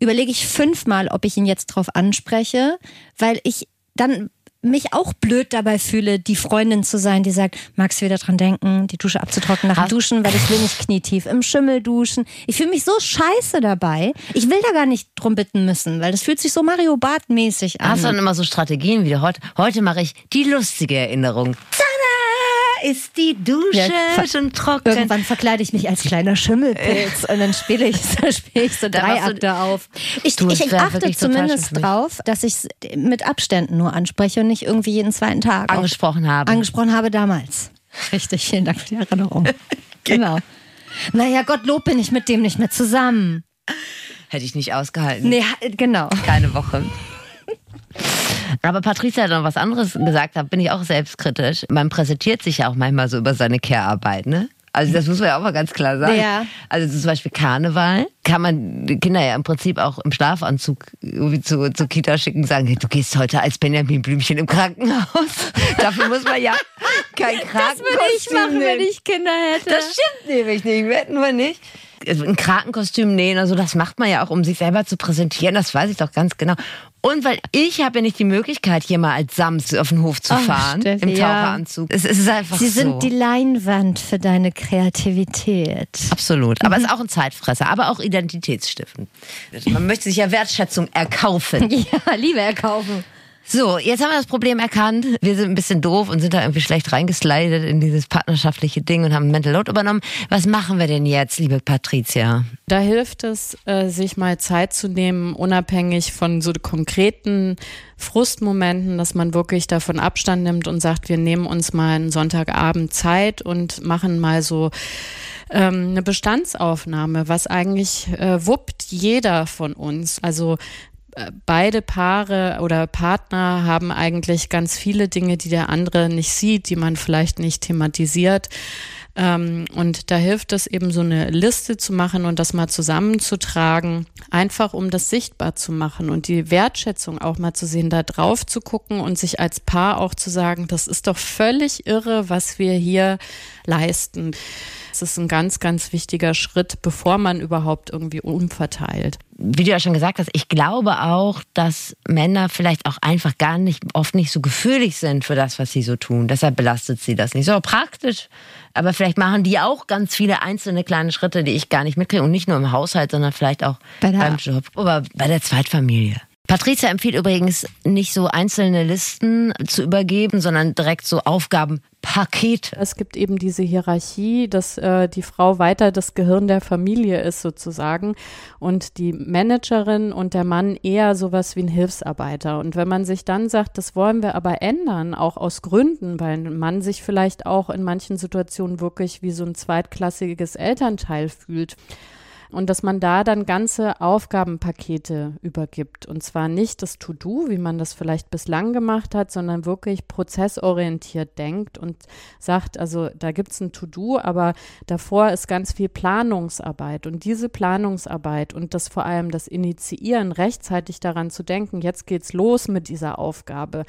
überlege ich fünfmal, ob ich ihn jetzt drauf anspreche, weil ich dann mich auch blöd dabei fühle, die Freundin zu sein, die sagt, magst du wieder dran denken, die Dusche abzutrocknen nach dem Duschen, weil ich will nicht knietief im Schimmel duschen. Ich fühle mich so scheiße dabei. Ich will da gar nicht drum bitten müssen, weil das fühlt sich so Mario Bart mäßig an. Hast du dann immer so Strategien wie heute? Heute mache ich die lustige Erinnerung. Tada! Ist die Dusche Ja, schon trocken? Irgendwann verkleide ich mich als kleiner Schimmelpilz und dann spiele ich, dann spiele ich so drei Akte auf. Ich, Du, ich achte zumindest drauf, dass ich es mit Abständen nur anspreche und nicht irgendwie jeden zweiten Tag angesprochen habe. angesprochen habe damals. Richtig, vielen Dank für die Erinnerung. genau. Naja, Gottlob bin ich mit dem nicht mehr zusammen. Hätte ich nicht ausgehalten. Nee, genau. Keine Woche. Aber Patricia hat noch was anderes gesagt, da bin ich auch selbstkritisch. Man präsentiert sich ja auch manchmal so über seine Care-Arbeit, ne? Also das muss man ja auch mal ganz klar sagen. Ja. Also zum Beispiel Karneval kann man die Kinder ja im Prinzip auch im Schlafanzug irgendwie zu, zur Kita schicken und sagen, hey, du gehst heute als Benjamin Blümchen im Krankenhaus. Dafür muss man ja kein Krankenkostüm nehmen. ich Kinder hätte. Das stimmt nämlich nicht, wetten wir nicht. Also Ein Krankenkostüm nähen oder so, das macht man ja auch, um sich selber zu präsentieren, das weiß ich doch ganz genau. Und weil ich habe ja nicht die Möglichkeit, hier mal als Sams auf den Hof zu fahren, Steffi, im ja. Taucheranzug. Es, es ist einfach Sie so. sind die Leinwand für deine Kreativität. Absolut. Aber Mhm. es ist auch ein Zeitfresser, aber auch identitätsstiftend. Man möchte sich ja Wertschätzung erkaufen. Ja, Liebe erkaufen. So, jetzt haben wir das Problem erkannt. Wir sind ein bisschen doof und sind da irgendwie schlecht reingeslidet in dieses partnerschaftliche Ding und haben Mental Load übernommen. Was machen wir denn jetzt, liebe Patricia? Da hilft es, äh, sich mal Zeit zu nehmen, unabhängig von so konkreten Frustmomenten, dass man wirklich davon Abstand nimmt und sagt, wir nehmen uns mal einen Sonntagabend Zeit und machen mal so ähm, eine Bestandsaufnahme, was eigentlich äh, wuppt jeder von uns. Also beide Paare oder Partner haben eigentlich ganz viele Dinge, die der andere nicht sieht, die man vielleicht nicht thematisiert. Ähm, und da hilft es eben so eine Liste zu machen und das mal zusammenzutragen, einfach um das sichtbar zu machen und die Wertschätzung auch mal zu sehen, da drauf zu gucken und sich als Paar auch zu sagen, das ist doch völlig irre, was wir hier leisten. Es ist ein ganz, ganz wichtiger Schritt, bevor man überhaupt irgendwie umverteilt. Wie du ja schon gesagt hast, ich glaube auch, dass Männer vielleicht auch einfach gar nicht, oft nicht so gefühlig sind für das, was sie so tun. Deshalb belastet sie das nicht. So praktisch. Aber vielleicht machen die auch ganz viele einzelne kleine Schritte, die ich gar nicht mitkriege. Und nicht nur im Haushalt, sondern vielleicht auch beim Job oder bei der Zweitfamilie. Patricia empfiehlt übrigens nicht so einzelne Listen zu übergeben, sondern direkt so Aufgabenpakete. Es gibt eben diese Hierarchie, dass äh, die Frau weiter das Gehirn der Familie ist sozusagen und die Managerin und der Mann eher sowas wie ein Hilfsarbeiter. Und wenn man sich dann sagt, das wollen wir aber ändern, auch aus Gründen, weil ein Mann sich vielleicht auch in manchen Situationen wirklich wie so ein zweitklassiges Elternteil fühlt, und dass man da dann ganze Aufgabenpakete übergibt. Und zwar nicht das To-Do, wie man das vielleicht bislang gemacht hat, sondern wirklich prozessorientiert denkt und sagt, also da gibt es ein To-Do, aber davor ist ganz viel Planungsarbeit. Und diese Planungsarbeit und das vor allem das Initiieren, rechtzeitig daran zu denken, jetzt geht's los mit dieser Aufgabe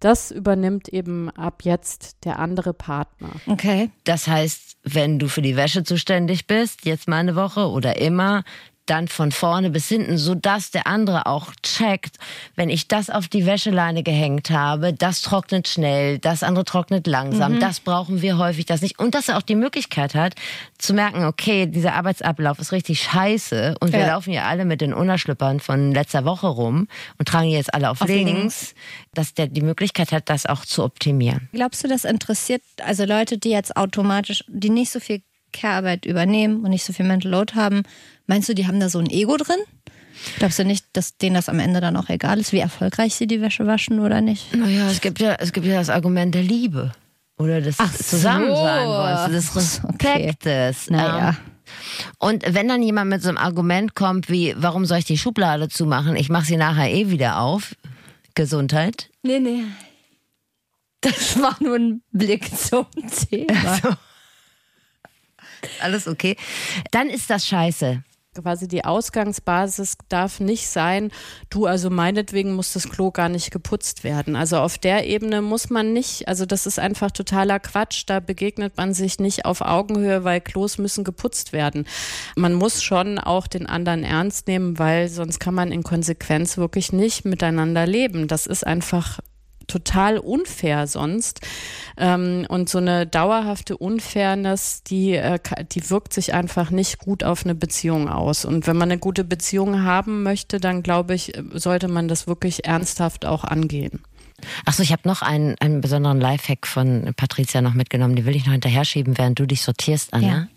das übernimmt eben ab jetzt der andere Partner. Okay. Das heißt, wenn du für die Wäsche zuständig bist, jetzt mal eine Woche oder immer, dann von vorne bis hinten, so dass der andere auch checkt, wenn ich das auf die Wäscheleine gehängt habe, das trocknet schnell, das andere trocknet langsam, mhm. das brauchen wir häufig, das nicht. Und dass er auch die Möglichkeit hat, zu merken, okay, dieser Arbeitsablauf ist richtig scheiße und wir laufen ja alle mit den Unterschlüppern von letzter Woche rum und tragen jetzt alle auf, auf links, links, dass der die Möglichkeit hat, das auch zu optimieren. Glaubst du, das interessiert also Leute, die jetzt automatisch, die nicht so viel Care-Arbeit übernehmen und nicht so viel Mental Load haben, Meinst du, die haben da so ein Ego drin? Glaubst du nicht, dass denen das am Ende dann auch egal ist, wie erfolgreich sie die Wäsche waschen oder nicht? Naja, es gibt ja, es gibt ja das Argument der Liebe. Oder des Ach Zusammensein wollen, des Respektes. Okay. Naja. Und wenn dann jemand mit so einem Argument kommt wie, warum soll ich die Schublade zumachen? Ich mache sie nachher eh wieder auf. Gesundheit? Nee, nee. Das war nur ein Blick zum Thema. Also, alles okay. Dann ist das scheiße quasi die Ausgangsbasis darf nicht sein, du, also meinetwegen muss das Klo gar nicht geputzt werden. Also auf der Ebene muss man nicht, also das ist einfach totaler Quatsch. Da begegnet man sich nicht auf Augenhöhe, weil Klos müssen geputzt werden. Man muss schon auch den anderen ernst nehmen, weil sonst kann man in Konsequenz wirklich nicht miteinander leben. Das ist einfach total unfair sonst. Ähm, und so eine dauerhafte Unfairness, die, äh, die wirkt sich einfach nicht gut auf eine Beziehung aus. Und wenn man eine gute Beziehung haben möchte, dann glaube ich, sollte man das wirklich ernsthaft auch angehen. Achso, ich habe noch einen, einen besonderen Lifehack von Patricia noch mitgenommen. Die will ich noch hinterher schieben, während du dich sortierst, Anja. Ja.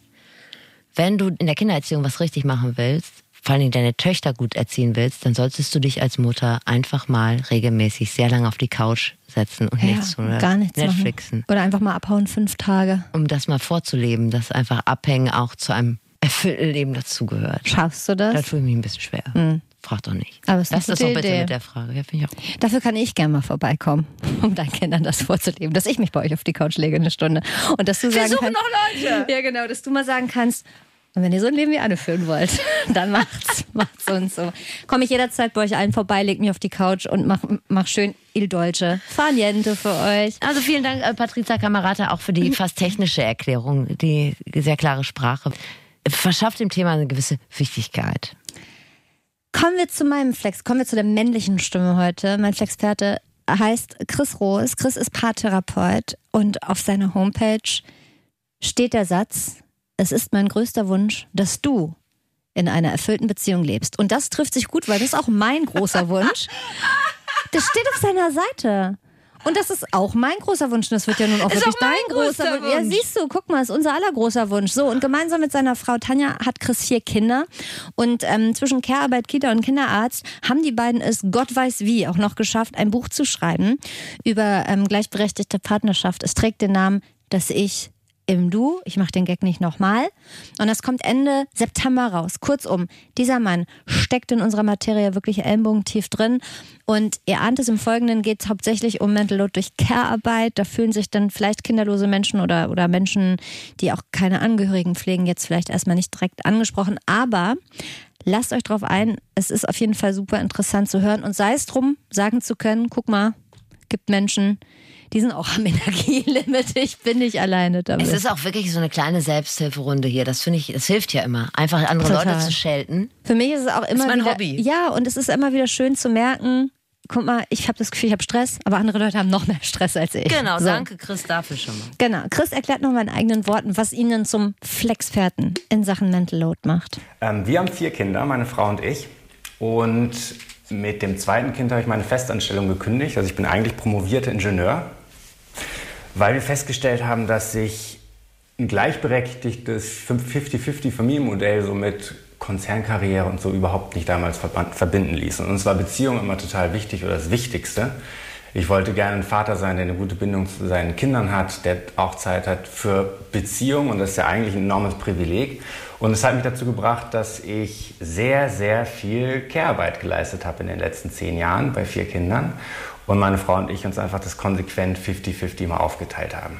Wenn du in der Kindererziehung was richtig machen willst, vor allem deine Töchter gut erziehen willst, dann solltest du dich als Mutter einfach mal regelmäßig sehr lange auf die Couch setzen und ja, nichts tun. Oder gar nichts Netflixen. Machen. Oder einfach mal abhauen fünf Tage. Um das mal vorzuleben, dass einfach Abhängen auch zu einem erfüllten Leben dazugehört. Schaffst du das? Da tue ich mich ein bisschen schwer. Mhm. Frag doch nicht. Aber es Lass das doch bitte Idee. mit der Frage. Ja, ich auch. Dafür kann ich gerne mal vorbeikommen, um deinen Kindern das vorzuleben, dass ich mich bei euch auf die Couch lege eine Stunde und dass du sagen Wir suchen kannst, noch Leute. Ja, genau, dass du mal sagen kannst, und wenn ihr so ein Leben wie Anne führen wollt, dann macht's, macht's uns so. Komme ich jederzeit bei euch allen vorbei, leg mich auf die Couch und mach, mach schön Il Dolce. Faniente für euch. Also vielen Dank, äh, Patrizia Kamerata, auch für die fast technische Erklärung, die sehr klare Sprache. Verschafft dem Thema eine gewisse Wichtigkeit. Kommen wir zu meinem Flex, kommen wir zu der männlichen Stimme heute. Mein Flexperte heißt Chris Roos. Chris ist Paartherapeut und auf seiner Homepage steht der Satz, es ist mein größter Wunsch, dass du in einer erfüllten Beziehung lebst. Und das trifft sich gut, weil das ist auch mein großer Wunsch. Das steht auf seiner Seite. Und das ist auch mein großer Wunsch. Und das wird ja nun auch Ist wirklich auch dein großer größter Wunsch. Ja, Wunsch. siehst du, guck mal, ist unser aller großer Wunsch. So, und gemeinsam mit seiner Frau Tanja hat Chris vier Kinder. Und ähm, zwischen Care-Arbeit, Kita und Kinderarzt haben die beiden es, Gott weiß wie, auch noch geschafft, ein Buch zu schreiben über ähm, gleichberechtigte Partnerschaft. Es trägt den Namen Das Ich im Du. Ich mache den Gag nicht nochmal. Und das kommt Ende September raus. Kurzum, dieser Mann steckt in unserer Materie wirklich ellenbogentief drin. Und ihr ahnt es, im Folgenden geht es hauptsächlich um Mental Load durch Care-Arbeit. Da fühlen sich dann vielleicht kinderlose Menschen oder, oder Menschen, die auch keine Angehörigen pflegen, jetzt vielleicht erstmal nicht direkt angesprochen. Aber lasst euch drauf ein, es ist auf jeden Fall super interessant zu hören. Und sei es drum, sagen zu können, guck mal, gibt Menschen, die sind auch am Energielimit. Ich bin nicht alleine damit. Es ist auch wirklich so eine kleine Selbsthilferunde hier. Das finde ich, es hilft ja immer. Einfach andere Total. Leute zu schelten. Für mich ist es auch immer mein wieder, Hobby. Ja, und es ist immer wieder schön zu merken, guck mal, ich habe das Gefühl, ich habe Stress, aber andere Leute haben noch mehr Stress als ich. Genau, so. danke Chris dafür schon mal. Genau. Chris erklärt nochmal in eigenen Worten, was ihn denn zum Flexperten in Sachen Mental Load macht. Ähm, wir haben vier Kinder, meine Frau und ich. Und mit dem zweiten Kind habe ich meine Festanstellung gekündigt. Also ich bin eigentlich promovierter Ingenieur, weil wir festgestellt haben, dass sich ein gleichberechtigtes 50-50 Familienmodell so mit Konzernkarriere und so überhaupt nicht damals verbinden ließ. Und uns war Beziehung immer total wichtig oder das Wichtigste. Ich wollte gerne ein Vater sein, der eine gute Bindung zu seinen Kindern hat, der auch Zeit hat für Beziehung und das ist ja eigentlich ein enormes Privileg. Und es hat mich dazu gebracht, dass ich sehr, sehr viel Care-Arbeit geleistet habe in den letzten zehn Jahren bei vier Kindern und meine Frau und ich uns einfach das konsequent 50-50 mal aufgeteilt haben.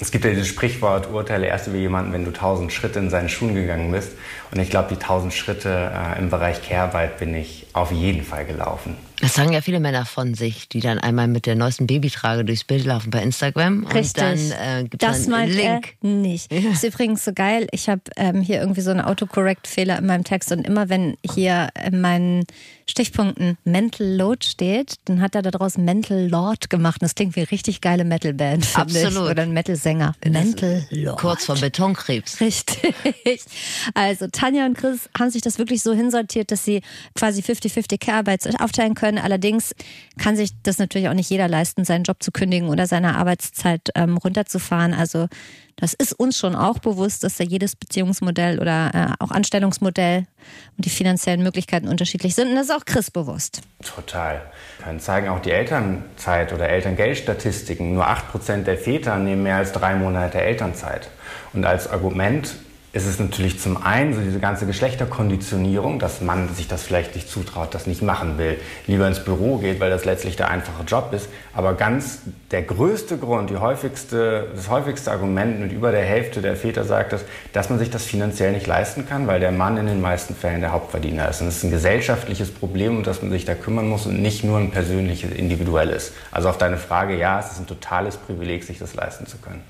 Es gibt ja dieses Sprichwort, urteile erst über jemanden, wenn du tausend Schritte in seine Schuhen gegangen bist. Und ich glaube, die tausend Schritte äh, im Bereich Care-Arbeit bin ich auf jeden Fall gelaufen. Das sagen ja viele Männer von sich, die dann einmal mit der neuesten Babytrage durchs Bild laufen bei Instagram. Und Richtig. dann äh, gibt das es einen Link. er nicht. Ist übrigens so geil. Ich habe ähm, hier irgendwie so einen Autocorrect-Fehler in meinem Text und immer wenn hier in meinen Stichpunkten Mental Load steht, dann hat er daraus Mental Lord gemacht. Das klingt wie eine richtig geile Metalband, ich. Absolut. Oder ein Metal-Sänger. Mental Lord. Kurz vor Betonkrebs. Richtig. Also Tanja und Chris haben sich das wirklich so hinsortiert, dass sie quasi 50-50 Care-Arbeit aufteilen können. Allerdings kann sich das natürlich auch nicht jeder leisten, seinen Job zu kündigen oder seine Arbeitszeit ähm, runterzufahren. Also das ist uns schon auch bewusst, dass da jedes Beziehungsmodell oder äh, auch Anstellungsmodell und die finanziellen Möglichkeiten unterschiedlich sind. Und das ist auch Chris bewusst. Total. Dann zeigen auch die Elternzeit- oder Elterngeldstatistiken, nur 8% der Väter nehmen mehr als drei Monate Elternzeit. Und als Argument ist es natürlich zum einen so diese ganze Geschlechterkonditionierung, dass man sich das vielleicht nicht zutraut, das nicht machen will, lieber ins Büro geht, weil das letztlich der einfache Job ist. Aber ganz der größte Grund, die häufigste, das häufigste Argument mit über der Hälfte der Väter sagt es, dass man sich das finanziell nicht leisten kann, weil der Mann in den meisten Fällen der Hauptverdiener ist. Und das ist ein gesellschaftliches Problem, um das man sich da kümmern muss und nicht nur ein persönliches, individuelles. Also auf deine Frage, ja, es ist ein totales Privileg, sich das leisten zu können.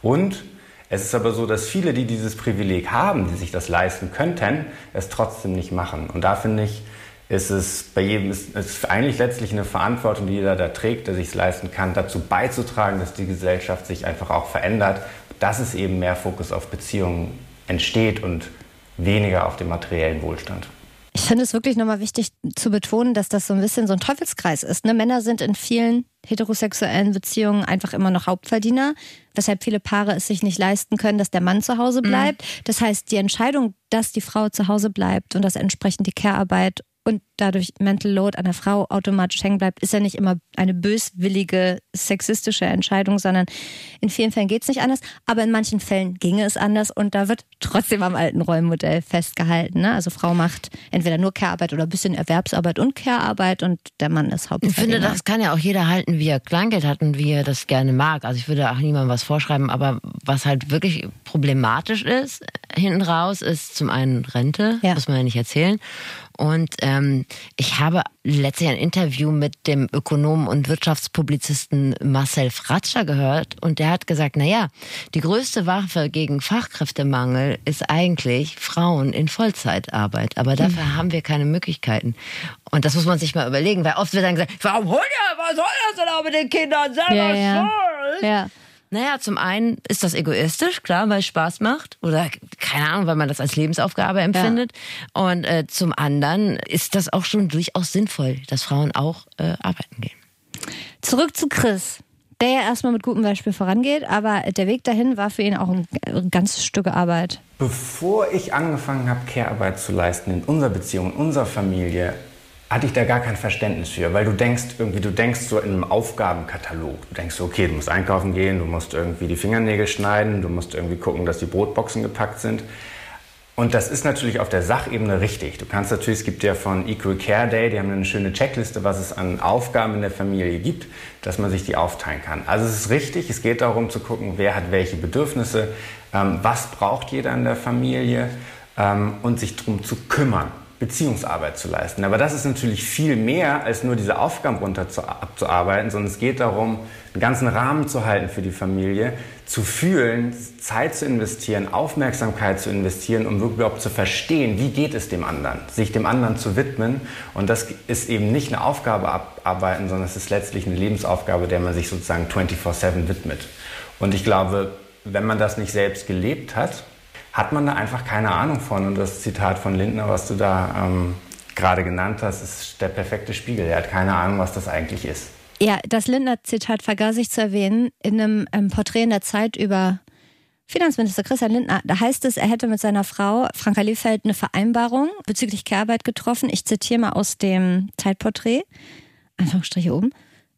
Und es ist aber so, dass viele, die dieses Privileg haben, die sich das leisten könnten, es trotzdem nicht machen. Und da finde ich, ist es bei jedem, ist, ist eigentlich letztlich eine Verantwortung, die jeder da trägt, der sich es leisten kann, dazu beizutragen, dass die Gesellschaft sich einfach auch verändert, dass es eben mehr Fokus auf Beziehungen entsteht und weniger auf den materiellen Wohlstand. Ich finde es wirklich nochmal wichtig zu betonen, dass das so ein bisschen so ein Teufelskreis ist. Ne? Männer sind in vielen heterosexuellen Beziehungen einfach immer noch Hauptverdiener, weshalb viele Paare es sich nicht leisten können, dass der Mann zu Hause bleibt. Das heißt, die Entscheidung, dass die Frau zu Hause bleibt und dass entsprechend die Care-Arbeit und dadurch Mental Load an der Frau automatisch hängen bleibt, ist ja nicht immer eine böswillige, sexistische Entscheidung, sondern in vielen Fällen geht es nicht anders, aber in manchen Fällen ginge es anders und da wird trotzdem am alten Rollenmodell festgehalten. Ne? Also Frau macht entweder nur Care-Arbeit oder ein bisschen Erwerbsarbeit und Care-Arbeit und der Mann ist Ich Hauptverdiener. finde, das kann ja auch jeder halten, wie er Kleingeld hat und wie er das gerne mag. Also ich würde auch niemandem was vorschreiben, aber was halt wirklich problematisch ist, hinten raus, ist zum einen Rente, Ja. muss man ja nicht erzählen. Und ähm, ich habe letztlich ein Interview mit dem Ökonomen und Wirtschaftspublizisten Marcel Fratscher gehört und der hat gesagt, na ja, die größte Waffe gegen Fachkräftemangel ist eigentlich Frauen in Vollzeitarbeit, aber dafür Mhm. haben wir keine Möglichkeiten. Und das muss man sich mal überlegen, weil oft wird dann gesagt, warum holt ihr, was soll das denn auch mit den Kindern selber ja, ja. ja. Naja, zum einen ist das egoistisch, klar, weil es Spaß macht. Oder keine Ahnung, weil man das als Lebensaufgabe empfindet. Ja. Und äh, zum anderen ist das auch schon durchaus sinnvoll, dass Frauen auch äh, arbeiten gehen. Zurück zu Chris der ja erstmal mit gutem Beispiel vorangeht, aber der Weg dahin war für ihn auch ein, ein ganzes Stück Arbeit. Bevor ich angefangen habe, Care-Arbeit zu leisten in unserer Beziehung, in unserer Familie, hatte ich da gar kein Verständnis für, weil du denkst irgendwie, du denkst so in einem Aufgabenkatalog. Du denkst, okay, du musst einkaufen gehen, du musst irgendwie die Fingernägel schneiden, du musst irgendwie gucken, dass die Brotboxen gepackt sind. Und das ist natürlich auf der Sachebene richtig. Du kannst natürlich, es gibt ja von Equal Care Day, die haben eine schöne Checkliste, was es an Aufgaben in der Familie gibt, dass man sich die aufteilen kann. Also es ist richtig, es geht darum zu gucken, wer hat welche Bedürfnisse, ähm, was braucht jeder in der Familie ähm, und sich darum zu kümmern. Beziehungsarbeit zu leisten. Aber das ist natürlich viel mehr, als nur diese Aufgaben runter abzuarbeiten, sondern es geht darum, einen ganzen Rahmen zu halten für die Familie, zu fühlen, Zeit zu investieren, Aufmerksamkeit zu investieren, um wirklich überhaupt zu verstehen, wie geht es dem anderen, sich dem anderen zu widmen. Und das ist eben nicht eine Aufgabe abarbeiten, sondern es ist letztlich eine Lebensaufgabe, der man sich sozusagen 24-7 widmet. Und ich glaube, wenn man das nicht selbst gelebt hat, hat man da einfach keine Ahnung von. Und das Zitat von Lindner, was du da ähm, gerade genannt hast, ist der perfekte Spiegel. Er hat keine Ahnung, was das eigentlich ist. Ja, das Lindner-Zitat vergaß ich zu erwähnen in einem ähm, Porträt in der Zeit über Finanzminister Christian Lindner. Da heißt es, er hätte mit seiner Frau Franka Liefeld eine Vereinbarung bezüglich Kehrarbeit getroffen. Ich zitiere mal aus dem Zeitporträt. Anführungsstriche oben.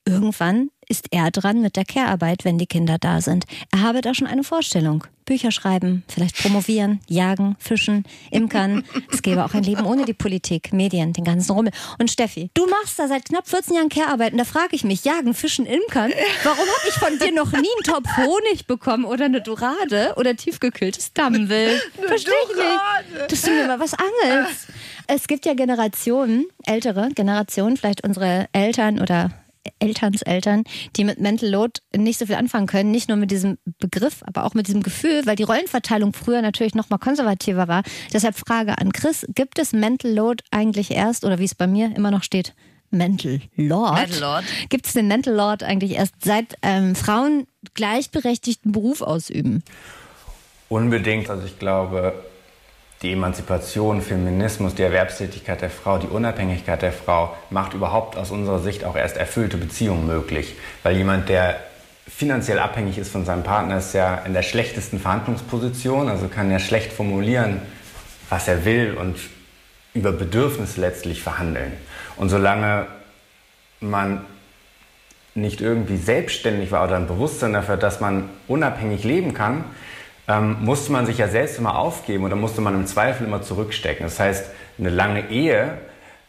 Irgendwann ist er dran mit der Care-Arbeit, wenn die Kinder da sind. Er habe da schon eine Vorstellung. Bücher schreiben, vielleicht promovieren, jagen, fischen, imkern. Es gäbe auch ein Leben ohne die Politik, Medien, den ganzen Rummel. Und Steffi, du machst da seit knapp 14 Jahren Care-Arbeit und da frage ich mich, jagen, fischen, imkern, warum habe ich von dir noch nie einen Topf Honig bekommen oder eine Dorade oder tiefgekühltes Dammwild? Verstehe ich nicht. Dass du mir mal was angelst. Es gibt ja Generationen, ältere Generationen, vielleicht unsere Eltern oder Elterns Eltern, die mit Mental Load nicht so viel anfangen können, nicht nur mit diesem Begriff, aber auch mit diesem Gefühl, weil die Rollenverteilung früher natürlich noch mal konservativer war. Deshalb Frage an Chris, gibt es Mental Load eigentlich erst oder wie es bei mir immer noch steht, Mental Lord? Mental Lord. Gibt es den Mental Lord eigentlich erst seit ähm, Frauen gleichberechtigten Beruf ausüben? Unbedingt. Also ich glaube, die Emanzipation, Feminismus, die Erwerbstätigkeit der Frau, die Unabhängigkeit der Frau macht überhaupt aus unserer Sicht auch erst erfüllte Beziehungen möglich. Weil jemand, der finanziell abhängig ist von seinem Partner, ist ja in der schlechtesten Verhandlungsposition, also kann ja schlecht formulieren, was er will und über Bedürfnisse letztlich verhandeln. Und solange man nicht irgendwie selbstständig war oder ein Bewusstsein dafür, dass man unabhängig leben kann, ähm, musste man sich ja selbst immer aufgeben oder musste man im Zweifel immer zurückstecken. Das heißt, eine lange Ehe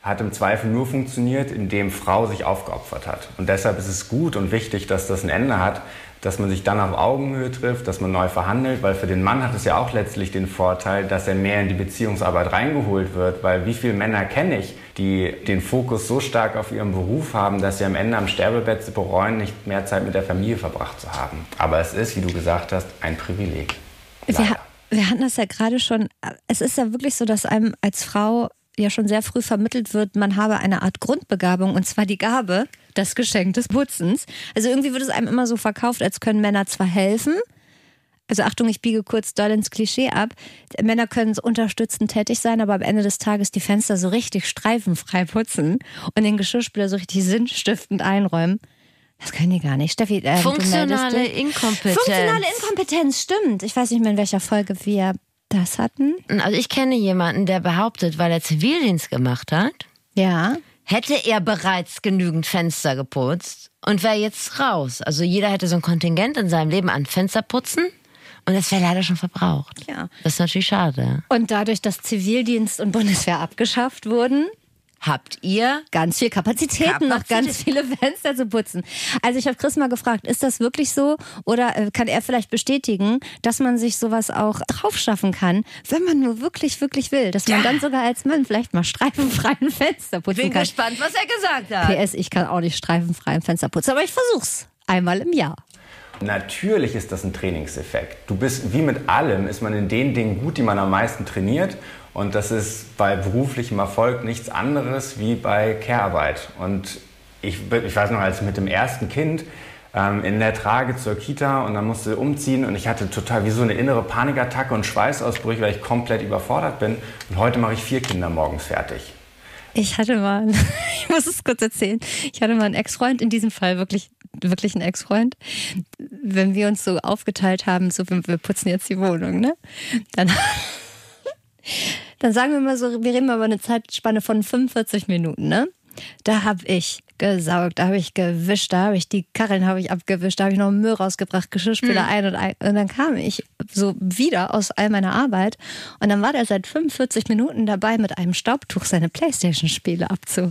hat im Zweifel nur funktioniert, indem Frau sich aufgeopfert hat. Und deshalb ist es gut und wichtig, dass das ein Ende hat, dass man sich dann auf Augenhöhe trifft, dass man neu verhandelt, weil für den Mann hat es ja auch letztlich den Vorteil, dass er mehr in die Beziehungsarbeit reingeholt wird, weil wie viele Männer kenne ich, die den Fokus so stark auf ihren Beruf haben, dass sie am Ende am Sterbebett bereuen, nicht mehr Zeit mit der Familie verbracht zu haben. Aber es ist, wie du gesagt hast, ein Privileg. Wir, wir hatten das ja gerade schon. Es ist ja wirklich so, dass einem als Frau ja schon sehr früh vermittelt wird, man habe eine Art Grundbegabung und zwar die Gabe, das Geschenk des Putzens. Also irgendwie wird es einem immer so verkauft, als können Männer zwar helfen, also Achtung, ich biege kurz doll ins Klischee ab. Männer können so unterstützend tätig sein, aber am Ende des Tages die Fenster so richtig streifenfrei putzen und den Geschirrspüler so richtig sinnstiftend einräumen. Das können die gar nicht. Steffi, äh, Funktionale Inkompetenz. Funktionale Inkompetenz, stimmt. Ich weiß nicht mehr, in welcher Folge wir das hatten. Also ich kenne jemanden, der behauptet, weil er Zivildienst gemacht hat, ja. hätte er bereits genügend Fenster geputzt und wäre jetzt raus. Also jeder hätte so ein Kontingent in seinem Leben an Fensterputzen. Und das wäre leider schon verbraucht. Ja. Das ist natürlich schade. Und dadurch, dass Zivildienst und Bundeswehr abgeschafft wurden, habt ihr ganz viel Kapazitäten, Kapazität. noch ganz viele Fenster zu putzen. Also ich habe Chris mal gefragt, ist das wirklich so oder äh, kann er vielleicht bestätigen, dass man sich sowas auch drauf schaffen kann, wenn man nur wirklich, wirklich will, dass man ja. dann sogar als Mann vielleicht mal streifenfreien Fenster putzen Bin kann. Bin gespannt, was er gesagt hat. PS, ich kann auch nicht streifenfreien Fenster putzen, aber ich versuch's einmal im Jahr. Natürlich ist das ein Trainingseffekt. Du bist wie mit allem, ist man in den Dingen gut, die man am meisten trainiert. Und das ist bei beruflichem Erfolg nichts anderes wie bei Care-Arbeit. Und ich, ich weiß noch, als mit dem ersten Kind ähm, in der Trage zur Kita und dann musste umziehen und ich hatte total wie so eine innere Panikattacke und Schweißausbrüche, weil ich komplett überfordert bin. Und heute mache ich vier Kinder morgens fertig. Ich hatte mal, ich muss es kurz erzählen, ich hatte mal einen Ex-Freund, in diesem Fall wirklich, wirklich einen Ex-Freund. Wenn wir uns so aufgeteilt haben, so wir putzen jetzt die Wohnung, ne? Dann, dann sagen wir mal so, wir reden mal über eine Zeitspanne von 45 Minuten, ne? Da habe ich gesaugt, da habe ich gewischt, da habe ich die Kacheln habe ich abgewischt, da habe ich noch Müll rausgebracht, Geschirrspüler mhm. ein und ein. Und dann kam ich so wieder aus all meiner Arbeit und dann war der seit 45 Minuten dabei, mit einem Staubtuch seine Playstation-Spiele abzu.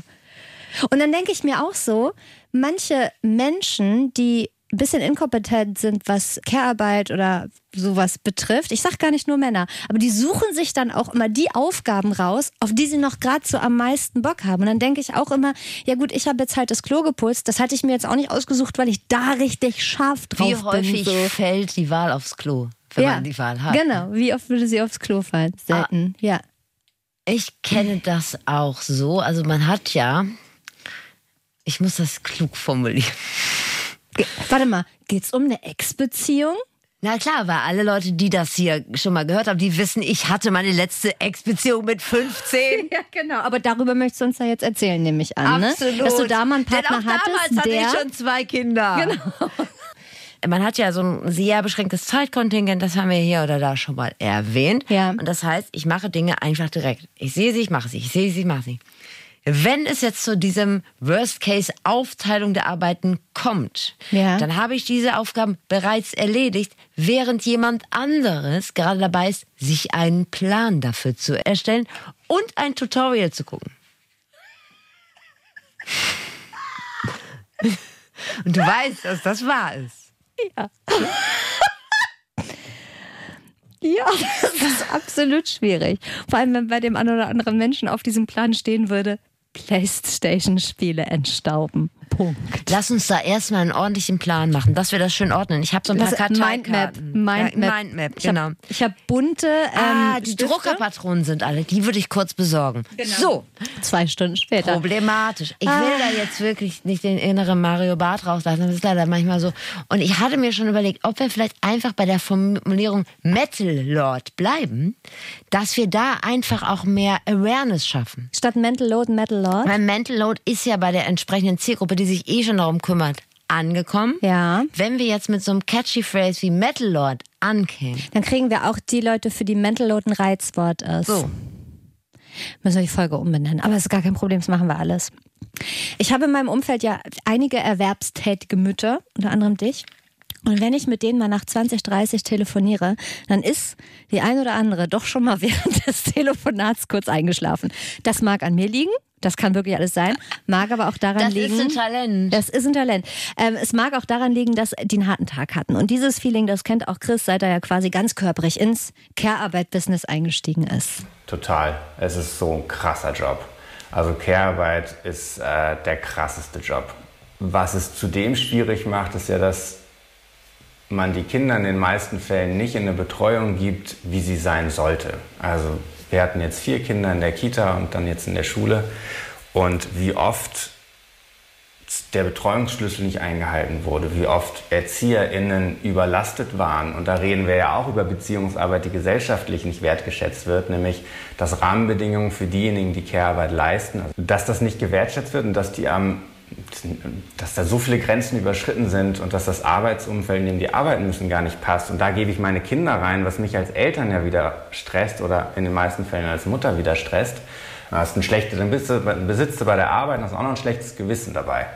Und dann denke ich mir auch so, manche Menschen, die ein bisschen inkompetent sind, was Care-Arbeit oder sowas betrifft. Ich sage gar nicht nur Männer, aber die suchen sich dann auch immer die Aufgaben raus, auf die sie noch gerade so am meisten Bock haben. Und dann denke ich auch immer, ja gut, ich habe jetzt halt das Klo geputzt. Das hatte ich mir jetzt auch nicht ausgesucht, weil ich da richtig scharf drauf Wie häufig bin, so. fällt die Wahl aufs Klo, wenn ja, man die Wahl hat? Genau, wie oft würde sie aufs Klo fallen? Selten, ah, ja. Ich kenne das auch so. Also man hat ja, ich muss das klug formulieren. Ge Warte mal, geht's um eine Ex-Beziehung? Na klar, weil alle Leute, die das hier schon mal gehört haben, die wissen, ich hatte meine letzte Ex-Beziehung mit 15. ja, genau. Aber darüber möchtest du uns ja jetzt erzählen, nehme ich an. Absolut. Ne? Dass du da mal einen Partner Denn auch hattest, damals hatte der... ich schon zwei Kinder. Genau. Man hat ja so ein sehr beschränktes Zeitkontingent, das haben wir hier oder da schon mal erwähnt. Ja. Und das heißt, ich mache Dinge einfach direkt. Ich sehe sie, ich mache sie, ich sehe sie, ich mache sie. Wenn es jetzt zu diesem Worst-Case-Aufteilung der Arbeiten kommt, ja. dann habe ich diese Aufgaben bereits erledigt, während jemand anderes gerade dabei ist, sich einen Plan dafür zu erstellen und ein Tutorial zu gucken. Und du weißt, dass das wahr ist. Ja. Ja, das ist absolut schwierig. Vor allem, wenn bei dem einen oder anderen Menschen auf diesem Plan stehen würde, Playstation-Spiele entstauben. Punkt. Lass uns da erstmal einen ordentlichen Plan machen, dass wir das schön ordnen. Ich habe so ein paar Mindmap. Mindmap, ja, Mindmap genau. Ich habe hab bunte. Ähm, ah, die Stifte. Druckerpatronen sind alle. Die würde ich kurz besorgen. Genau. So. Zwei Stunden später. Problematisch. Ich ah. will da jetzt wirklich nicht den inneren Mario Bart rauslassen. Das ist leider manchmal so. Und ich hatte mir schon überlegt, ob wir vielleicht einfach bei der Formulierung Metal Lord bleiben, dass wir da einfach auch mehr Awareness schaffen. Statt Mental Load, Metal Lord? Weil Mental Load ist ja bei der entsprechenden Zielgruppe, die sich eh schon darum kümmert, angekommen. Ja. Wenn wir jetzt mit so einem catchy Phrase wie Metal Lord ankämen, dann kriegen wir auch die Leute, für die Mental Load ein Reizwort ist. So. Müssen wir die Folge umbenennen. Aber es ist gar kein Problem, das machen wir alles. Ich habe in meinem Umfeld ja einige erwerbstätige Mütter, unter anderem dich. Und wenn ich mit denen mal nach 20, 30 telefoniere, dann ist die ein oder andere doch schon mal während des Telefonats kurz eingeschlafen. Das mag an mir liegen. Das kann wirklich alles sein. Mag aber auch daran das liegen. Das ist ein Talent. Das ist ein Talent. Ähm, es mag auch daran liegen, dass die einen harten Tag hatten. Und dieses Feeling, das kennt auch Chris, seit er ja quasi ganz körperig ins Care-Arbeit-Business eingestiegen ist. Total. Es ist so ein krasser Job. Also Care-Arbeit ist äh, der krasseste Job. Was es zudem schwierig macht, ist ja, dass man die Kinder in den meisten Fällen nicht in eine Betreuung gibt, wie sie sein sollte. Also wir hatten jetzt vier Kinder in der Kita und dann jetzt in der Schule. Und wie oft der Betreuungsschlüssel nicht eingehalten wurde, wie oft ErzieherInnen überlastet waren. Und da reden wir ja auch über Beziehungsarbeit, die gesellschaftlich nicht wertgeschätzt wird, nämlich dass Rahmenbedingungen für diejenigen, die Care-Arbeit leisten, also dass das nicht gewertschätzt wird und dass die am dass da so viele Grenzen überschritten sind und dass das Arbeitsumfeld, in dem die arbeiten müssen, gar nicht passt. Und da gebe ich meine Kinder rein, was mich als Eltern ja wieder stresst oder in den meisten Fällen als Mutter wieder stresst. Du hast ein schlechtes, dann besitzt du bei der Arbeit hast auch noch ein schlechtes Gewissen dabei.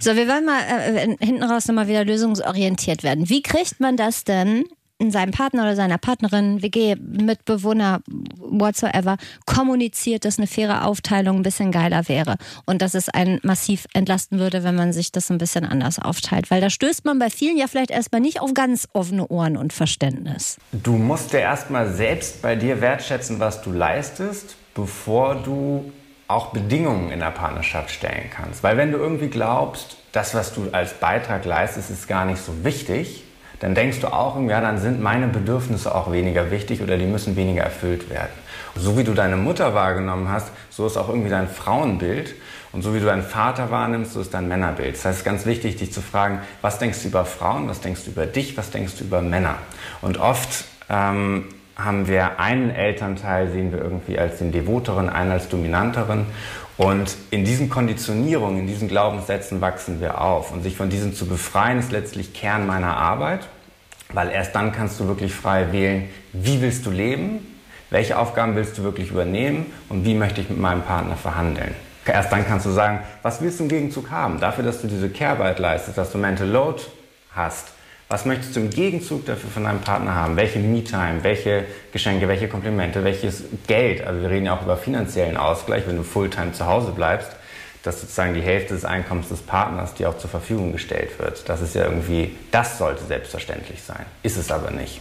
So, wir wollen mal äh, hinten raus nochmal wieder lösungsorientiert werden. Wie kriegt man das denn seinem Partner oder seiner Partnerin, WG, Mitbewohner, whatsoever, kommuniziert, dass eine faire Aufteilung ein bisschen geiler wäre und dass es einen massiv entlasten würde, wenn man sich das ein bisschen anders aufteilt. Weil da stößt man bei vielen ja vielleicht erstmal nicht auf ganz offene Ohren und Verständnis. Du musst ja erstmal selbst bei dir wertschätzen, was du leistest, bevor du auch Bedingungen in der Partnerschaft stellen kannst. Weil wenn du irgendwie glaubst, das, was du als Beitrag leistest, ist gar nicht so wichtig, dann denkst du auch, ja, dann sind meine Bedürfnisse auch weniger wichtig oder die müssen weniger erfüllt werden. So wie du deine Mutter wahrgenommen hast, so ist auch irgendwie dein Frauenbild. Und so wie du deinen Vater wahrnimmst, so ist dein Männerbild. Das heißt, es ist ganz wichtig, dich zu fragen, was denkst du über Frauen, was denkst du über dich, was denkst du über Männer? Und oft ähm, haben wir einen Elternteil, sehen wir irgendwie als den devoteren, einen als dominanteren. Und in diesen Konditionierungen, in diesen Glaubenssätzen wachsen wir auf. Und sich von diesen zu befreien, ist letztlich Kern meiner Arbeit, weil erst dann kannst du wirklich frei wählen, wie willst du leben, welche Aufgaben willst du wirklich übernehmen und wie möchte ich mit meinem Partner verhandeln. Erst dann kannst du sagen, was willst du im Gegenzug haben? Dafür, dass du diese Care-Arbeit leistest, dass du Mental Load hast, was möchtest du im Gegenzug dafür von deinem Partner haben? Welche Me-Time, welche Geschenke, welche Komplimente, welches Geld? Also wir reden ja auch über finanziellen Ausgleich, wenn du Fulltime zu Hause bleibst, dass sozusagen die Hälfte des Einkommens des Partners dir auch zur Verfügung gestellt wird. Das ist ja irgendwie, das sollte selbstverständlich sein. Ist es aber nicht.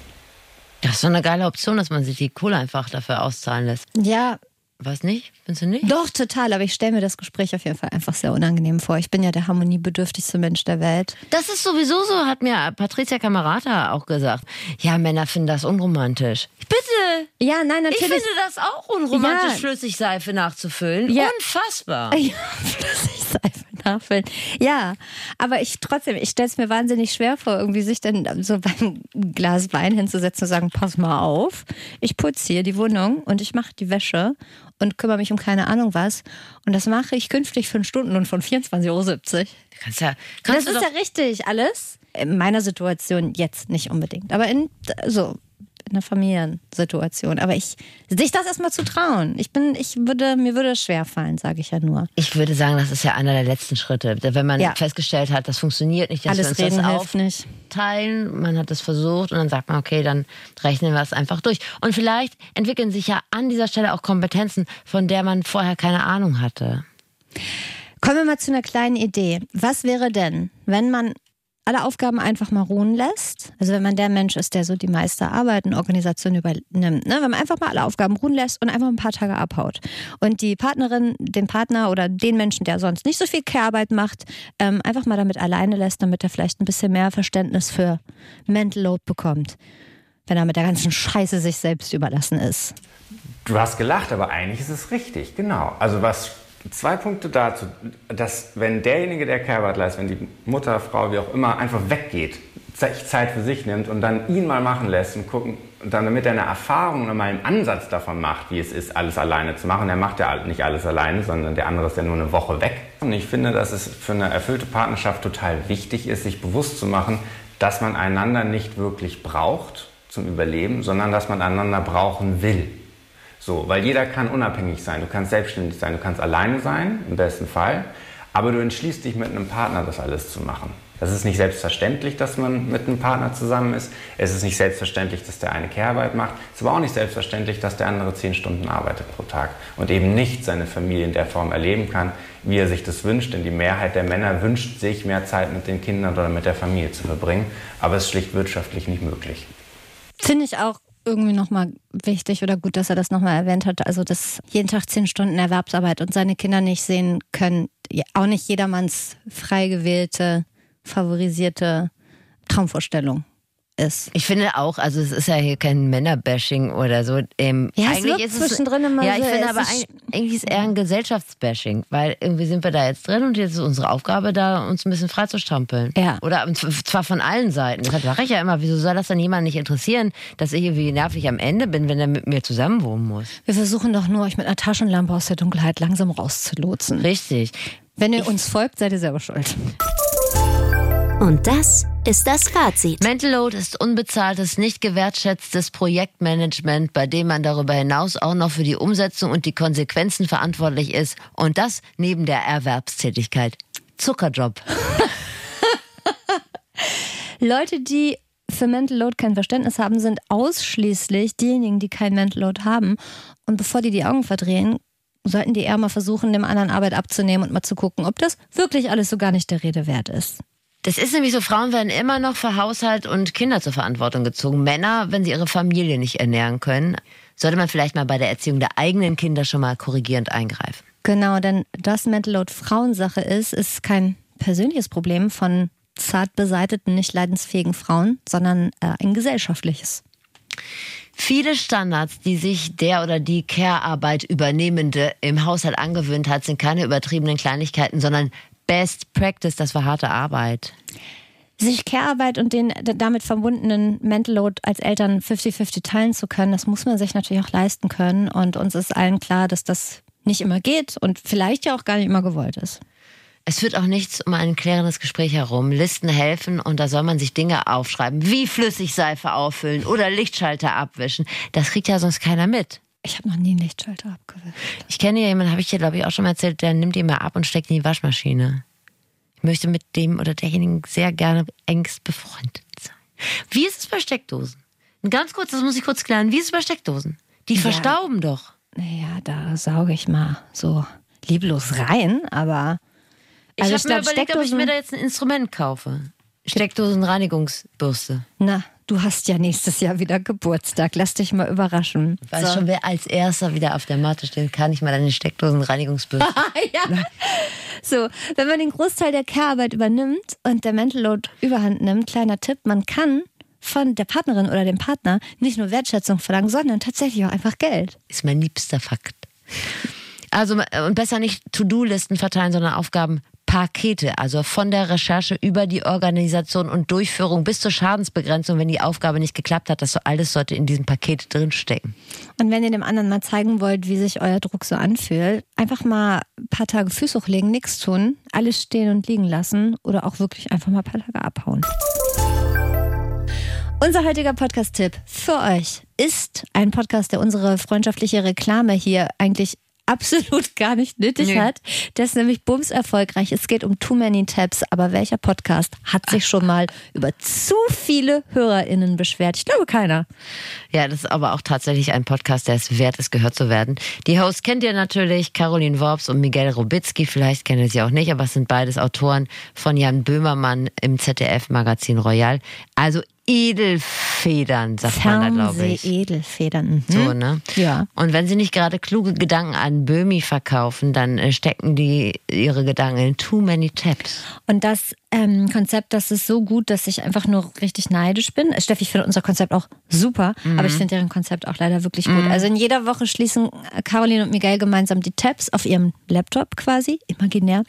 Das ist so eine geile Option, dass man sich die Kohle einfach dafür auszahlen lässt. Ja, Was nicht? Findest du nicht? doch, total. Aber ich stelle mir das Gespräch auf jeden Fall einfach sehr unangenehm vor. Ich bin ja der harmoniebedürftigste Mensch der Welt. Das ist sowieso so, hat mir Patricia Camerata auch gesagt. Ja, Männer finden das unromantisch. Bitte! Ja, nein, Ich natürlich. finde das auch unromantisch, Ja. Flüssigseife nachzufüllen. Ja. Unfassbar. Ja, Flüssigseife nachfüllen. Ja, aber ich trotzdem, ich stelle es mir wahnsinnig schwer vor, irgendwie sich dann so beim Glas Wein hinzusetzen und sagen, pass mal auf, ich putze hier die Wohnung und ich mache die Wäsche und kümmere mich um keine Ahnung was. Und das mache ich künftig für einen Stundenlohn von 24,70 Euro. Du kannst ja, Das kannst du ist ja richtig, alles. In meiner Situation jetzt nicht unbedingt, aber in so einer Familiensituation. Aber ich sich das erstmal zu trauen. Ich bin, ich würde, mir würde es schwer fallen, sage ich ja nur. ich würde sagen, das ist ja einer der letzten Schritte. Wenn man Ja. festgestellt hat, das funktioniert nicht, dass Alles wir uns reden das hilft nicht. aufteilen. Man hat das versucht und dann sagt man, okay, dann rechnen wir es einfach durch. Und vielleicht entwickeln sich ja an dieser Stelle auch Kompetenzen, von der man vorher keine Ahnung hatte. Kommen wir mal zu einer kleinen Idee. Was wäre denn, wenn man alle Aufgaben einfach mal ruhen lässt? Also wenn man der Mensch ist, der so die meiste Arbeit in Organisation übernimmt. Ne? Wenn man einfach mal alle Aufgaben ruhen lässt und einfach ein paar Tage abhaut. Und die Partnerin, den Partner oder den Menschen, der sonst nicht so viel Care-Arbeit macht, ähm, einfach mal damit alleine lässt, damit er vielleicht ein bisschen mehr Verständnis für Mental Load bekommt. Wenn er mit der ganzen Scheiße sich selbst überlassen ist. Du hast gelacht, aber eigentlich ist es richtig, genau. Also was zwei Punkte dazu, dass wenn derjenige, der leistet, wenn die Mutter, Frau, wie auch immer, einfach weggeht, Zeit für sich nimmt und dann ihn mal machen lässt und gucken, dann damit er eine Erfahrung oder mal einen Ansatz davon macht, wie es ist, alles alleine zu machen. Er macht ja nicht alles alleine, sondern der andere ist ja nur eine Woche weg. Und ich finde, dass es für eine erfüllte Partnerschaft total wichtig ist, sich bewusst zu machen, dass man einander nicht wirklich braucht zum Überleben, sondern dass man einander brauchen will. So, weil jeder kann unabhängig sein. Du kannst selbstständig sein, du kannst alleine sein, im besten Fall. Aber du entschließt dich mit einem Partner, das alles zu machen. Das ist nicht selbstverständlich, dass man mit einem Partner zusammen ist. Es ist nicht selbstverständlich, dass der eine Kehrarbeit macht. Es ist aber auch nicht selbstverständlich, dass der andere zehn Stunden arbeitet pro Tag und eben nicht seine Familie in der Form erleben kann, wie er sich das wünscht. Denn die Mehrheit der Männer wünscht sich, mehr Zeit mit den Kindern oder mit der Familie zu verbringen. Aber es ist schlicht wirtschaftlich nicht möglich. Finde ich auch irgendwie nochmal wichtig oder gut, dass er das nochmal erwähnt hat. Also, dass jeden Tag zehn Stunden Erwerbsarbeit und seine Kinder nicht sehen können, auch nicht jedermanns frei gewählte, favorisierte Traumvorstellung ist. Ich finde auch, also es ist ja hier kein Männerbashing oder so. Ähm, Ja, es eigentlich wirkt ist es, zwischendrin immer Ja, ich so, finde es aber ist- eigentlich ist eher ein Gesellschaftsbashing, weil irgendwie sind wir da jetzt drin und jetzt ist unsere Aufgabe da, uns ein bisschen freizustrampeln. Ja. Oder zwar von allen Seiten. Deshalb sage ich ja immer, wieso soll das dann jemand nicht interessieren, dass ich irgendwie nervig am Ende bin, wenn er mit mir zusammenwohnen muss. Wir versuchen doch nur, euch mit einer Taschenlampe aus der Dunkelheit langsam rauszulotsen. Richtig. Wenn ihr uns folgt, seid ihr selber schuld. Und das ist das Fazit. Mental Load ist unbezahltes, nicht gewertschätztes Projektmanagement, bei dem man darüber hinaus auch noch für die Umsetzung und die Konsequenzen verantwortlich ist. Und das neben der Erwerbstätigkeit. Zuckerjob. Leute, die für Mental Load kein Verständnis haben, sind ausschließlich diejenigen, die kein Mental Load haben. Und bevor die die Augen verdrehen, sollten die eher mal versuchen, dem anderen Arbeit abzunehmen und mal zu gucken, ob das wirklich alles so gar nicht der Rede wert ist. Das ist nämlich so, Frauen werden immer noch für Haushalt und Kinder zur Verantwortung gezogen. Männer, wenn sie ihre Familie nicht ernähren können, sollte man vielleicht mal bei der Erziehung der eigenen Kinder schon mal korrigierend eingreifen. Genau, denn das Mental Load Frauensache ist, ist kein persönliches Problem von zart beseiteten, nicht leidensfähigen Frauen, sondern äh, ein gesellschaftliches. Viele Standards, die sich der oder die Care-Arbeit übernehmende im Haushalt angewöhnt hat, sind keine übertriebenen Kleinigkeiten, sondern Best Practice, das war harte Arbeit. Sich Care-Arbeit und den damit verbundenen Mental Load als Eltern 50-50 teilen zu können, das muss man sich natürlich auch leisten können. Und uns ist allen klar, dass das nicht immer geht und vielleicht ja auch gar nicht immer gewollt ist. Es führt auch nichts um ein klärendes Gespräch herum. Listen helfen und da soll man sich Dinge aufschreiben, wie Flüssigseife auffüllen oder Lichtschalter abwischen. Das kriegt ja sonst keiner mit. Ich habe noch nie einen Lichtschalter abgewischt. Ich kenne ja jemanden, habe ich dir glaube ich auch schon mal erzählt, der nimmt ihn mal ab und steckt in die Waschmaschine. Ich möchte mit dem oder derjenigen sehr gerne engst befreundet sein. Wie ist es bei Steckdosen? Ganz kurz, das muss ich kurz klären. Wie ist es bei Steckdosen? Die Ja. verstauben doch. Naja, da sauge ich mal so lieblos rein, aber. Ich Also habe ich mir glaub, überlegt, ob ich mir da jetzt ein Instrument kaufe. Steckdosenreinigungsbürste. Na, du hast ja nächstes Jahr wieder Geburtstag. Lass dich mal überraschen. Weiß schon, wer als erster wieder auf der Matte steht, kann ich mal deine Steckdosenreinigungsbürste. So, wenn man den Großteil der Care-Arbeit übernimmt und der Mental Load überhand nimmt, kleiner Tipp, man kann von der Partnerin oder dem Partner nicht nur Wertschätzung verlangen, sondern tatsächlich auch einfach Geld. ist mein liebster Fakt. Also und besser nicht To-Do-Listen verteilen, sondern Aufgabenpakete. Also von der Recherche über die Organisation und Durchführung bis zur Schadensbegrenzung, wenn die Aufgabe nicht geklappt hat. Das alles sollte in diesem Paket drinstecken. Und wenn ihr dem anderen mal zeigen wollt, wie sich euer Druck so anfühlt, einfach mal ein paar Tage Füße hochlegen, nichts tun, alles stehen und liegen lassen oder auch wirklich einfach mal ein paar Tage abhauen. Unser heutiger Podcast-Tipp für euch ist ein Podcast, der unsere freundschaftliche Reklame hier eigentlich absolut gar nicht nötig Nö. hat. Der ist nämlich bums erfolgreich. Es geht um Too Many Tabs, aber welcher Podcast hat sich schon mal über zu viele HörerInnen beschwert? Ich glaube keiner. Ja, das ist aber auch tatsächlich ein Podcast, der es wert ist, gehört zu werden. Die Hosts kennt ihr natürlich, Caroline Worps und Miguel Robitzky. Vielleicht kennt ihr sie auch nicht, aber es sind beides Autoren von Jan Böhmermann im ZDF-Magazin Royal. Also Edelfedern, sagt man da, glaube ich. Fernseh-Edelfedern. Mhm. So, ne? Ja. Und wenn sie nicht gerade kluge Gedanken an Böhmi verkaufen, dann äh, stecken die ihre Gedanken in too many tabs. Und das ähm, Konzept, das ist so gut, dass ich einfach nur richtig neidisch bin. Äh, Steffi, ich finde unser Konzept auch super, aber ich finde deren Konzept auch leider wirklich gut. Also in jeder Woche schließen äh, Caroline und Miguel gemeinsam die Tabs auf ihrem Laptop quasi, imaginär,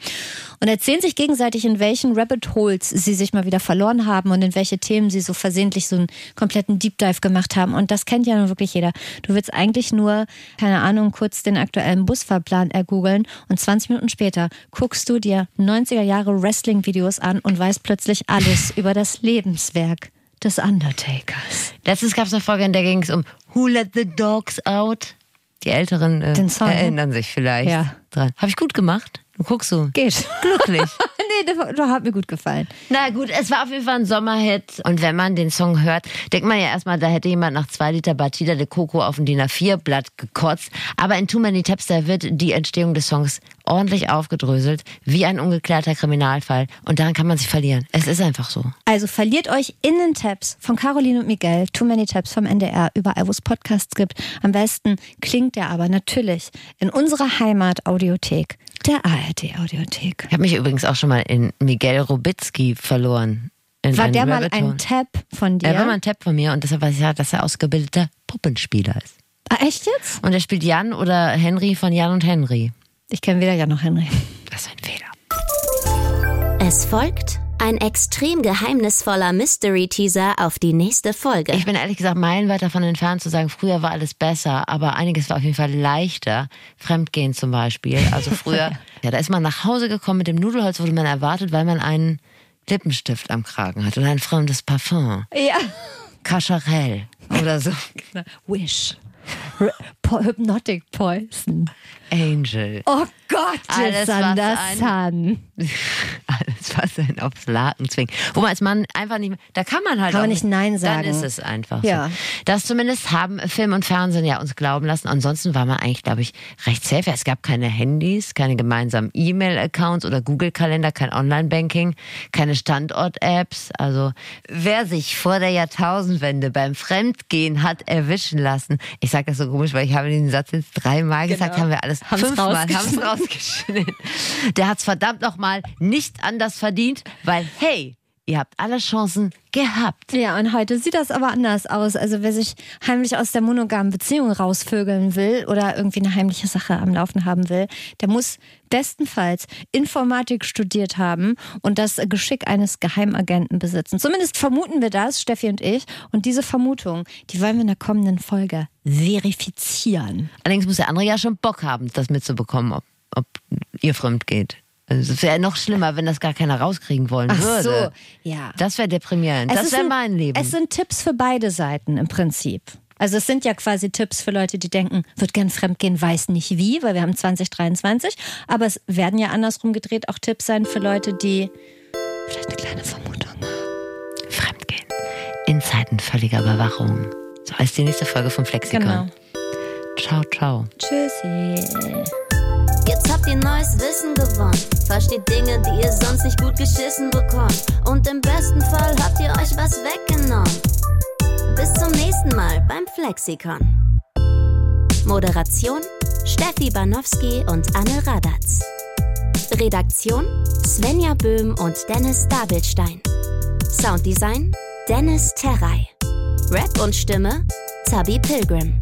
und erzählen sich gegenseitig, in welchen Rabbit Holes sie sich mal wieder verloren haben und in welche Themen sie so versehentlich so einen kompletten Deep Dive gemacht haben. Und das kennt ja nun wirklich jeder. Du willst eigentlich nur, keine Ahnung, kurz den aktuellen Busfahrplan ergoogeln und 20 Minuten später guckst du dir 90er Jahre Wrestling-Videos an und weißt plötzlich alles über das Lebenswerk des Undertakers. Letztens gab es eine Folge, in der ging es um Who Let the Dogs Out. Die Älteren äh, ne? erinnern sich vielleicht Ja. dran. Habe ich gut gemacht? Du guckst so. Geht. Glücklich. nee, das, das hat mir gut gefallen. Na gut, es war auf jeden Fall ein Sommerhit. Und wenn man den Song hört, denkt man ja erstmal, da hätte jemand nach zwei Liter Batida de Coco auf ein DIN A4-Blatt gekotzt. Aber in Too Many Taps, da wird die Entstehung des Songs ordentlich aufgedröselt, wie ein ungeklärter Kriminalfall. Und daran kann man sich verlieren. Es ist einfach so. Also verliert euch in den Tabs von Caroline und Miguel, Too Many Tabs vom NDR, überall wo es Podcasts gibt. Am besten klingt der aber natürlich in unserer Heimat-Audiothek, der ARD-Audiothek. Ich habe mich übrigens auch schon mal in Miguel Robitzky verloren. In War der mal ein Tab von dir? Er war mal ein Tab von mir und deshalb weiß ich ja, dass er ausgebildeter Puppenspieler ist. ah, echt jetzt? Und er spielt Jan oder Henry von Jan und Henry. Ich kenne weder Jan noch Henry. Das ist ein Fehler. Es folgt ein extrem geheimnisvoller Mystery-Teaser auf die nächste Folge. Ich bin ehrlich gesagt meilenweit davon entfernt zu sagen, früher war alles besser, aber einiges war auf jeden Fall leichter. Fremdgehen zum Beispiel. Also früher, ja, da ist man nach Hause gekommen mit dem Nudelholz, wurde man erwartet, weil man einen Lippenstift am Kragen hat oder ein fremdes Parfum. Ja. Cacharel oder so. Wish. Hypnotic Poison. Angel. Oh Gott, Alles, Sander was Sun. Alles, was einen aufs Laken zwingt. Wo man als Mann einfach nicht mehr, da kann man halt Kann auch man nicht Nein sagen. Dann ist es einfach Ja. so. Das zumindest haben Film und Fernsehen ja uns glauben lassen. Ansonsten war man eigentlich, glaube ich, recht safe. Es gab keine Handys, keine gemeinsamen E-Mail-Accounts oder Google-Kalender, kein Online-Banking, keine Standort-Apps. Also wer sich vor der Jahrtausendwende beim Fremdgehen hat erwischen lassen, ich sage das so komisch, weil ich habe diesen Satz jetzt dreimal gesagt, haben wir alles Haben's fünfmal, rausgeschnitten. rausgeschnitten. Der hat es verdammt nochmal nicht anders verdient, weil hey, Ihr habt alle Chancen gehabt. Ja, und heute sieht das aber anders aus. Also wer sich heimlich aus der monogamen Beziehung rausvögeln will oder irgendwie eine heimliche Sache am Laufen haben will, der muss bestenfalls Informatik studiert haben und das Geschick eines Geheimagenten besitzen. Zumindest vermuten wir das, Steffi und ich. Und diese Vermutung, die wollen wir in der kommenden Folge verifizieren. Allerdings muss der andere ja schon Bock haben, das mitzubekommen, ob, ob ihr fremd geht. Also es wäre noch schlimmer, wenn das gar keiner rauskriegen wollen Ach würde. so, ja. Das wäre deprimierend. Es das wäre ein- mein Leben. Es sind Tipps für beide Seiten im Prinzip. Also es sind ja quasi Tipps für Leute, die denken, wird gern fremdgehen, weiß nicht wie, weil wir haben 2023. Aber es werden ja andersrum gedreht auch Tipps sein für Leute, die vielleicht eine kleine Vermutung haben. Fremdgehen. In Zeiten völliger Überwachung. So heißt die nächste Folge vom Flexikon. Genau. Ciao, ciao. Tschüssi. Jetzt habt ihr neues Wissen gewonnen. Versteht Dinge, die ihr sonst nicht gut geschissen bekommt. Und im besten Fall habt ihr euch was weggenommen. Bis zum nächsten Mal beim Flexikon. Moderation Steffi Banowski und Anne Radatz. Redaktion Svenja Böhm und Dennis Dabelstein. Sounddesign Dennis Terrei. Rap und Stimme Zabi Pilgrim.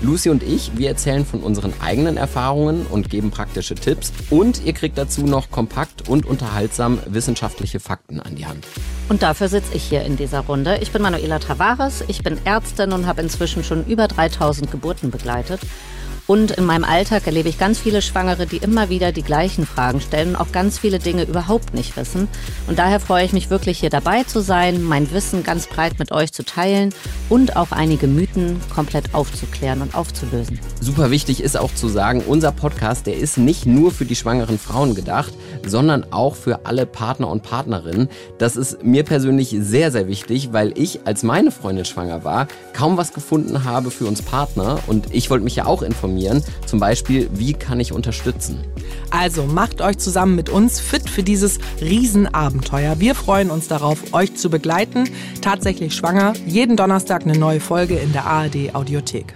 Lucy und ich, wir erzählen von unseren eigenen Erfahrungen und geben praktische Tipps. Und ihr kriegt dazu noch kompakt und unterhaltsam wissenschaftliche Fakten an die Hand. Und dafür sitze ich hier in dieser Runde. Ich bin Manuela Tavares, ich bin Ärztin und habe inzwischen schon über 3000 Geburten begleitet. Und in meinem Alltag erlebe ich ganz viele Schwangere, die immer wieder die gleichen Fragen stellen und auch ganz viele Dinge überhaupt nicht wissen. Und daher freue ich mich wirklich hier dabei zu sein, mein Wissen ganz breit mit euch zu teilen und auch einige Mythen komplett aufzuklären und aufzulösen. Super wichtig ist auch zu sagen, unser Podcast, der ist nicht nur für die schwangeren Frauen gedacht, sondern auch für alle Partner und Partnerinnen. Das ist mir persönlich sehr, sehr wichtig, weil ich, als meine Freundin schwanger war, kaum was gefunden habe für uns Partner und ich wollte mich ja auch informieren, zum Beispiel, wie kann ich unterstützen. Also macht euch zusammen mit uns fit für dieses Riesenabenteuer. Wir freuen uns darauf, euch zu begleiten. Tatsächlich schwanger. Jeden Donnerstag eine neue Folge in der ARD Audiothek.